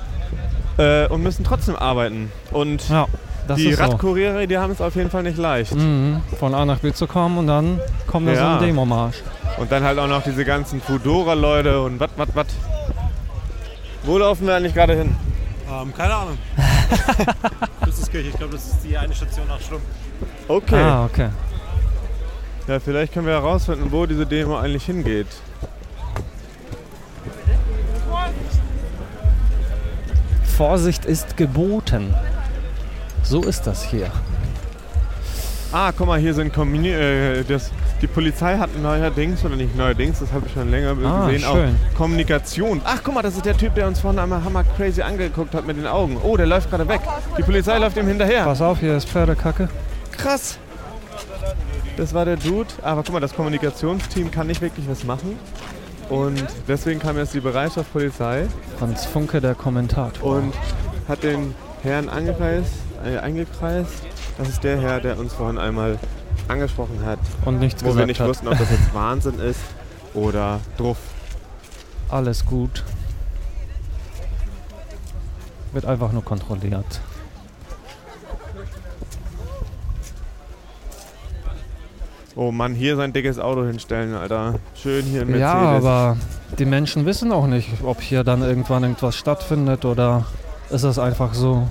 äh, und müssen trotzdem arbeiten. Und Ja, das die ist so. Radkuriere, die haben es auf jeden Fall nicht leicht. Mhm, von A nach B zu kommen und dann kommt da so Ja. ein Demomarsch. Und dann halt auch noch diese ganzen Fudora-Leute und wat, wat, wat. Wo laufen wir eigentlich gerade hin? Ähm, keine Ahnung. <laughs> Christuskirche, ich glaube, das ist die eine Station nach Schlumm. Okay. Ah, okay. Ja, vielleicht können wir herausfinden, wo diese Demo eigentlich hingeht. Vorsicht ist geboten. So ist das hier. Ah, guck mal, hier sind Communi äh, das, die Polizei hat neuerdings, oder nicht neuerdings, das habe ich schon länger Ah, gesehen, schön. auch Kommunikation. Ach, guck mal, das ist der Typ, der uns vorhin einmal hammer crazy angeguckt hat mit den Augen. Oh, der läuft gerade weg. Die Polizei läuft ihm hinterher. Pass auf, hier ist Pferdekacke. Krass. Das war der Dude. Aber guck mal, das Kommunikationsteam kann nicht wirklich was machen. Und deswegen kam jetzt die Bereitschaftspolizei Franz Funke, der Kommentator. und hat den Herrn angekreist, äh, eingekreist. Das ist der Herr, der uns vorhin einmal angesprochen hat, Und nichts wo wir gesagt nicht hat. wussten, ob das jetzt Wahnsinn ist oder Druff. Alles gut. Wird einfach nur kontrolliert. Oh Mann, hier sein dickes Auto hinstellen, Alter. Schön hier ein Mercedes. Ja, aber die Menschen wissen auch nicht, ob hier dann irgendwann irgendwas stattfindet oder ist es einfach so.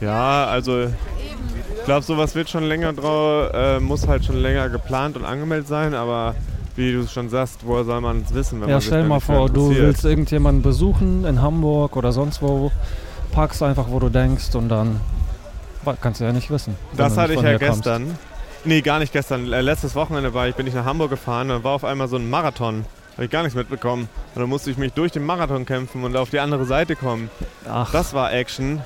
Ja, also ich glaube, sowas wird schon länger drauf, äh, muss halt schon länger geplant und angemeldet sein, aber wie du schon sagst, woher soll man es wissen, wenn Ja, man stell mal vor, du willst irgendjemanden besuchen in Hamburg oder sonst wo, parkst einfach, wo du denkst und dann kannst du ja nicht wissen. Das hatte ich ja hier kommst. Nee, gar nicht gestern. Äh, Letztes Wochenende war ich, bin ich nach Hamburg gefahren, da war auf einmal so ein Marathon. Habe ich gar nichts mitbekommen. Und dann musste ich mich durch den Marathon kämpfen und auf die andere Seite kommen. Ach, Das war Action.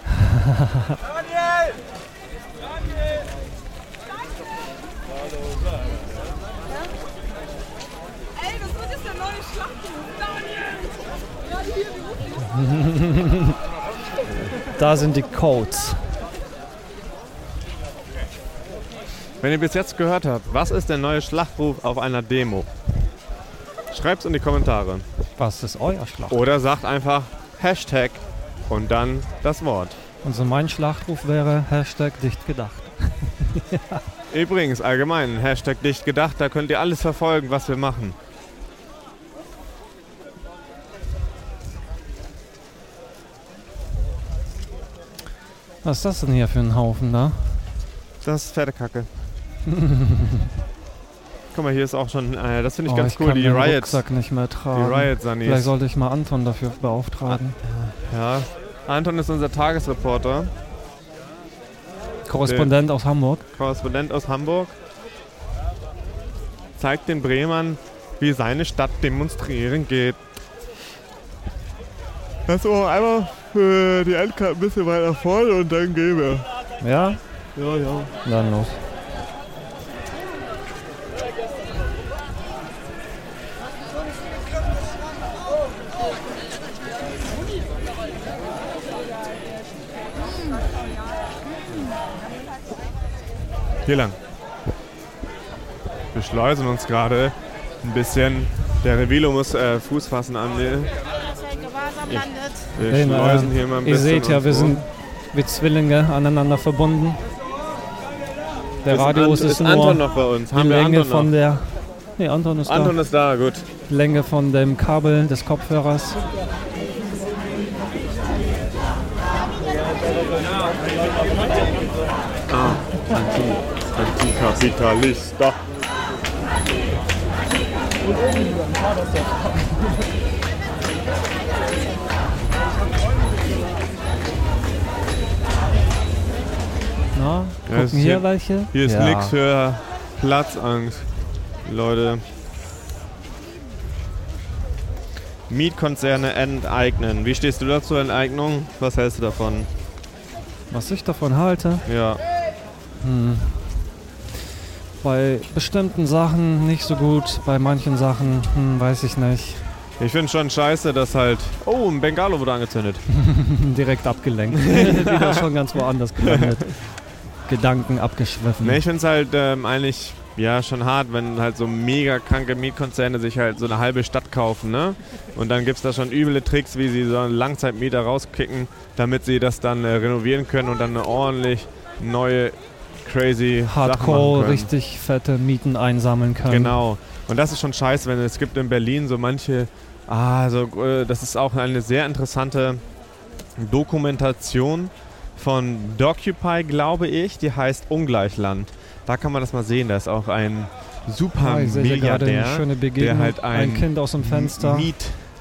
Ey, das wird jetzt der neue Schlachtruf. Daniel! da sind die Codes. Wenn ihr bis jetzt gehört habt, was ist der neue Schlachtruf auf einer Demo? Schreibt's in die Kommentare. Was ist euer Schlacht? Oder sagt einfach Hashtag und dann das Wort. Also mein Schlachtruf wäre Hashtag dicht gedacht. <laughs> Übrigens, allgemein, Hashtag dicht gedacht, da könnt ihr alles verfolgen, was wir machen. Was ist das denn hier für ein Haufen da? Das ist Pferdekacke. <laughs> Guck mal, hier ist auch schon, äh, das finde ich Oh, ganz ich cool, die den Riot, Rucksack nicht mehr die tragen. Riot Vielleicht Sunnies. sollte ich mal Anton dafür beauftragen. Ja, Anton ist unser Tagesreporter, Korrespondent aus Hamburg. Korrespondent aus Hamburg. Zeigt den Bremern, wie seine Stadt demonstrieren geht. Lass auch einmal für die Endkarte ein bisschen weiter vorne und dann gehen wir. Ja? Ja, ja. Dann los. Hier lang. Wir schleusen uns gerade ein bisschen. Der Revilo muss äh, Fuß fassen an. Wir Den, schleusen äh, hier mal ein Ihr bisschen. seht ja, wir sind wie Zwillinge aneinander verbunden. Der Ist Radius Ant- ist, ist Anton nur noch bei uns? die Haben wir Länge Anton von noch? der... Nee, Anton ist Anton ist da, gut. da. Länge von dem Kabel des Kopfhörers. Antikapitalista. Na, gucken ist hier, hier- welche? Hier ist ja. nix für Platzangst. Leute. Mietkonzerne enteignen. Wie stehst du dazu, Enteignung? Was hältst du davon? Was ich davon halte? Ja. Hm. Bei bestimmten Sachen nicht so gut, bei manchen Sachen hm, weiß ich nicht. Ich finde schon scheiße, dass halt. Oh, ein Bengalo wurde angezündet. <laughs> Direkt abgelenkt. <laughs> <laughs> Wieder schon ganz woanders gelandet. Gedanken abgeschwiffen. Ne, ich finde es halt ähm, eigentlich ja schon hart, wenn halt so mega kranke Mietkonzerne sich halt so eine halbe Stadt kaufen, ne? Und dann gibt es da schon üble Tricks, wie sie so einen Langzeitmieter rauskicken, damit sie das dann äh, renovieren können und dann eine ordentlich neue crazy Hardcore richtig fette Mieten einsammeln können. Genau. Und das ist schon scheiße, wenn es gibt in Berlin so manche, ah, so, äh, das ist auch eine sehr interessante Dokumentation von Docupy, glaube ich, die heißt Ungleichland. Da kann man das mal sehen, da ist auch ein super Ah, ich Milliardär, der halt ein, ein Kind aus dem Fenster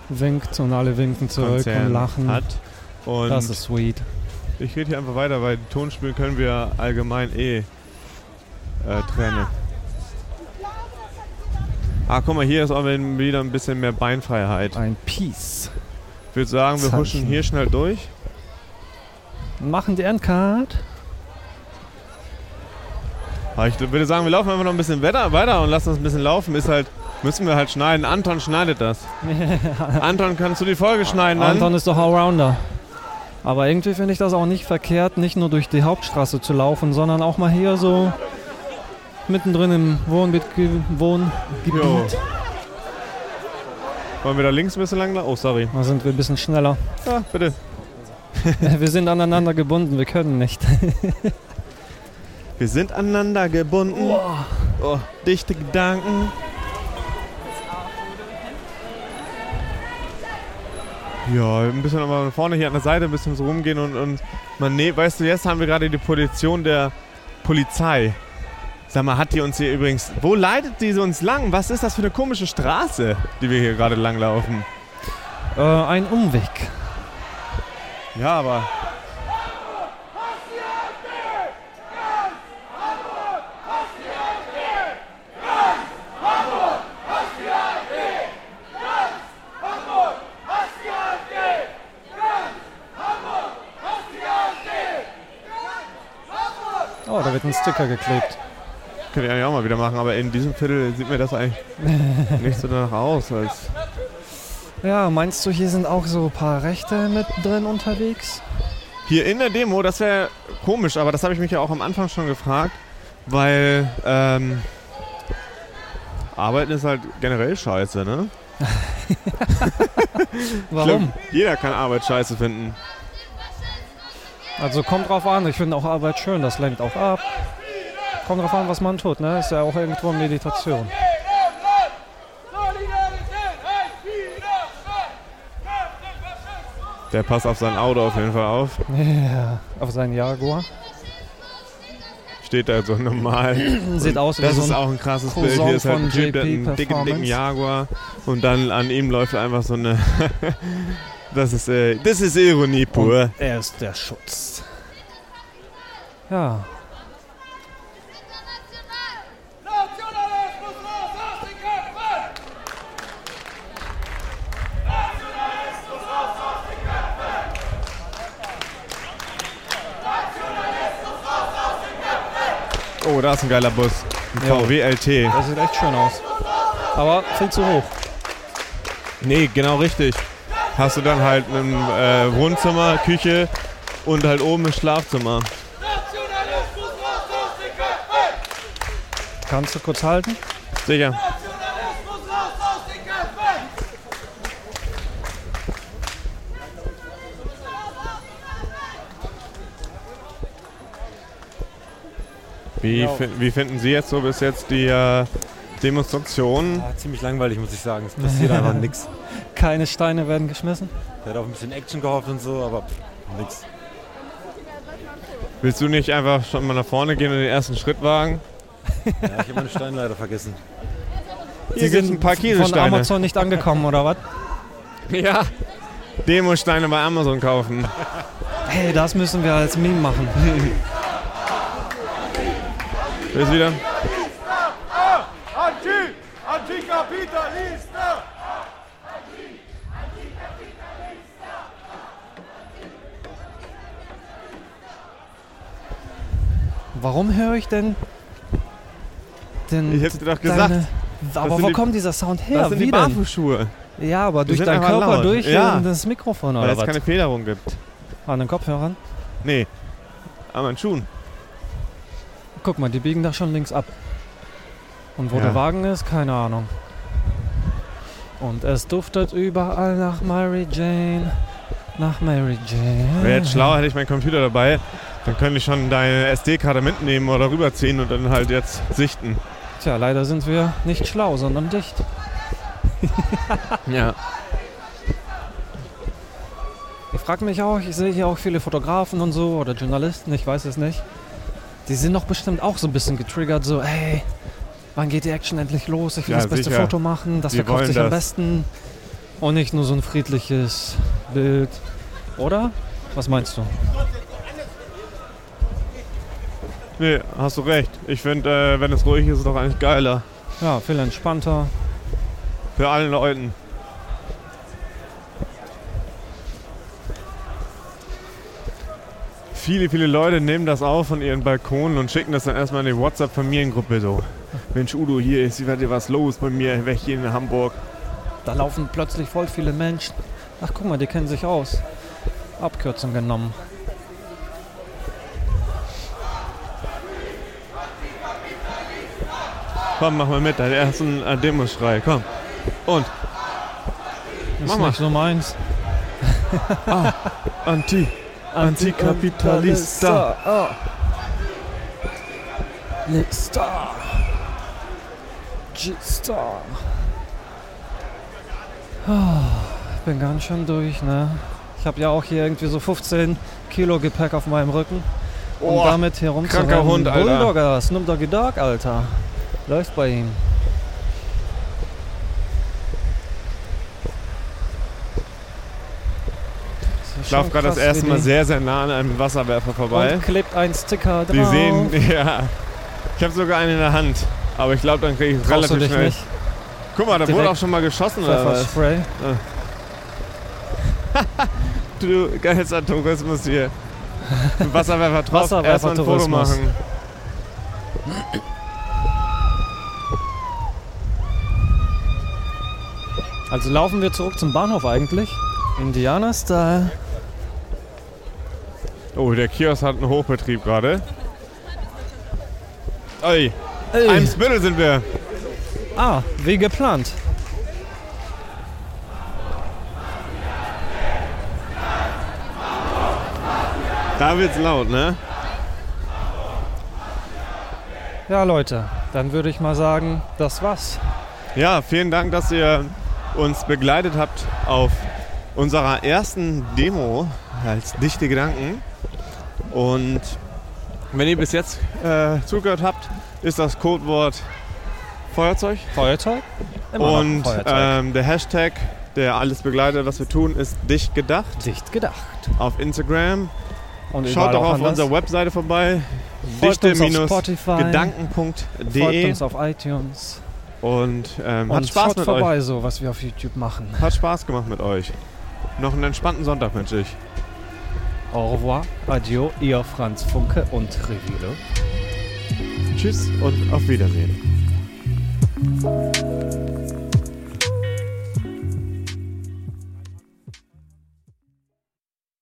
winkt und alle winken zurück und Mietkonzern lachen. hat. Und das ist sweet. Ich rede hier einfach weiter, weil Tonspielen können wir allgemein eh äh, trennen. Ah, guck mal, hier ist auch wieder ein bisschen mehr Beinfreiheit. Ein Peace. Ich würde sagen, wir Zeichen. huschen hier schnell durch. Machen die Endcard. Aber ich würde sagen, wir laufen einfach noch ein bisschen weiter, und lassen uns ein bisschen laufen. Ist halt, müssen wir halt schneiden. Anton schneidet das. <laughs> Anton, kannst du die Folge schneiden dann? Anton ist doch Allrounder. Aber irgendwie finde ich das auch nicht verkehrt, nicht nur durch die Hauptstraße zu laufen, sondern auch mal hier so mittendrin im Wohngebiet. Wohngebiet. Jo. Wollen wir da links ein bisschen lang? Oh, sorry. Da sind wir ein bisschen schneller. Ja, bitte. <laughs> wir sind aneinander gebunden, wir können nicht. Wir sind aneinander gebunden. Oh, dichte Gedanken. Ja, ein bisschen aber vorne hier an der Seite ein bisschen so rumgehen und, und man, nee, weißt du, jetzt haben wir gerade die Position der Polizei. Sag mal, hat die uns hier übrigens, wo leitet die uns lang? Was ist das für eine komische Straße, die wir hier gerade langlaufen? Äh, ein Umweg. Ja, aber Sticker geklebt. Könnte ich eigentlich auch mal wieder machen, aber in diesem Viertel sieht mir das eigentlich <laughs> nicht so danach aus. Ja, meinst du, hier sind auch so ein paar Rechte mit drin unterwegs? Hier in der Demo, das wäre komisch, aber das habe ich mich ja auch am Anfang schon gefragt, weil ähm, Arbeiten ist halt generell scheiße, ne? <laughs> <laughs> Warum? Glaub, jeder kann Arbeit scheiße finden. Also kommt drauf an, ich finde auch Arbeit schön, das lenkt auch ab. Kommt drauf an, was man tut, ne? Ist ja auch irgendwo Meditation. Der passt auf sein Auto auf jeden Fall auf. <laughs> Ja, auf seinen Jaguar. Steht da so normal. <clears throat> Sieht aus wie Das so ist auch ein krasses Cousin Bild. Hier ist halt ein Typ, der hat einen dicken, dicken. Jaguar und dann an ihm läuft einfach so eine. <laughs> das ist, äh, das ist Ironie pur. Und er ist der Schutz. Ja. Oh, da ist ein geiler Bus. Ein Ja. VW LT. Das sieht echt schön aus. Aber viel zu hoch. Nee, genau richtig. Hast du dann halt ein äh, Wohnzimmer, Küche und halt oben ein Schlafzimmer. Kannst du kurz halten? Sicher. Wie, fin- wie finden Sie jetzt so bis jetzt die äh, Demonstration? Ja, ziemlich langweilig, muss ich sagen. Es passiert einfach <laughs> nichts. Keine Steine werden geschmissen. Ich hätte auf ein bisschen Action gehofft und so, aber pff, nix. Willst du nicht einfach schon mal nach vorne gehen und den ersten Schritt wagen? <laughs> Ja, ich habe meine Steine leider vergessen. Hier gibt's ein paar von Kieselsteine. Amazon nicht angekommen, oder was? <laughs> Ja. Demosteine bei Amazon kaufen. Hey, das müssen wir als Meme machen. <laughs> Bis wieder. Warum höre ich denn den Ich hab dir doch gesagt, deine- aber wo die- kommt dieser Sound her? Das sind Wie die denn? Ja, aber durch sind deinen Körper laut. durch Ja. das Mikrofon Weil oder es was? keine Federung gibt. An den Kopfhörern? Nee. An meinen Schuhen. Guck mal, die biegen da schon links ab. Und wo Ja. der Wagen ist, keine Ahnung. Und es duftet überall nach Mary Jane. Nach Mary Jane. Wäre jetzt schlauer, hätte ich meinen Computer dabei. Dann könnte ich schon deine SD-Karte mitnehmen oder rüberziehen und dann halt jetzt sichten. Tja, leider sind wir nicht schlau, sondern dicht. <laughs> Ja. Ich frage mich auch, ich sehe hier auch viele Fotografen und so oder Journalisten, ich weiß es nicht. Die sind doch bestimmt auch so ein bisschen getriggert, so, hey, wann geht die Action endlich los? Ich will Ja, das beste sicher. Foto machen, das Die verkauft sich am das. besten. Und nicht nur so ein friedliches Bild. Oder? Was meinst du? Nee, hast du recht. Ich finde, äh, wenn es ruhig ist, ist es doch eigentlich geiler. Ja, viel entspannter. Für allen Leuten. Viele, viele Leute nehmen das auf von ihren Balkonen und schicken das dann erstmal in die WhatsApp-Familiengruppe so. Mensch, Udo, hier ist wieder was los bei mir, weg hier in Hamburg. Da laufen plötzlich voll viele Menschen. Ach, guck mal, die kennen sich aus. Abkürzung genommen. Komm, mach mal mit, deinen ersten äh, Demoschrei, komm. Und, Ist Mach mal. nicht so meins. Anti, Antikapitalista. Oh. Lista. G-Star. Ah, Ich bin ganz schön durch, ne? Ich habe ja auch hier irgendwie so 15 Kilo Gepäck auf meinem Rücken. Um Oh, damit hier rumzurennen. kranker Hund, Alter. Bulldogger, Snoop Doggy Dog, Alter. Läuft bei ihm. Ich laufe gerade das erste Mal sehr, sehr nah an einem Wasserwerfer vorbei. Und klebt ein Sticker drauf. Die sehen, <laughs> ja. Ich habe sogar einen in der Hand. Aber ich glaube, dann kriege ich es relativ schnell. nicht? Guck mal, da wurde Direkt auch schon mal geschossen oder was? Pfefferspray. <laughs> Du geilster Tourismus hier. <laughs> Wasserwerfer drauf, erstmal ein Foto machen. Also laufen wir zurück zum Bahnhof eigentlich. Indianer-Style. Oh, der Kiosk hat einen Hochbetrieb gerade. Oi, Ey. Eimsbüttel sind wir. Ah, wie geplant. Da wird's laut, ne? Ja, Leute, dann würde ich mal sagen, das war's. Ja, vielen Dank, dass ihr uns begleitet habt auf unserer ersten Demo als Dichte Gedanken. Und wenn ihr bis jetzt äh, zugehört habt, ist das Codewort Feuerzeug. Feuerzeug? Immer Und Feuerzeug. ähm, der Hashtag, der alles begleitet, was wir tun, ist dicht gedacht Dicht gedacht. auf Instagram. Und Schaut doch auch auf unserer Webseite vorbei. Spotify. Folgt Dichte-gedanken.de uns auf iTunes. Und ähm, hat Und Spaß schaut mit vorbei, euch. so was wir auf YouTube machen. <laughs> Hat Spaß gemacht mit euch. Noch einen entspannten Sonntag wünsche ich. Au revoir, adieu, ihr Franz Funke und Revilo. Tschüss und auf Wiedersehen.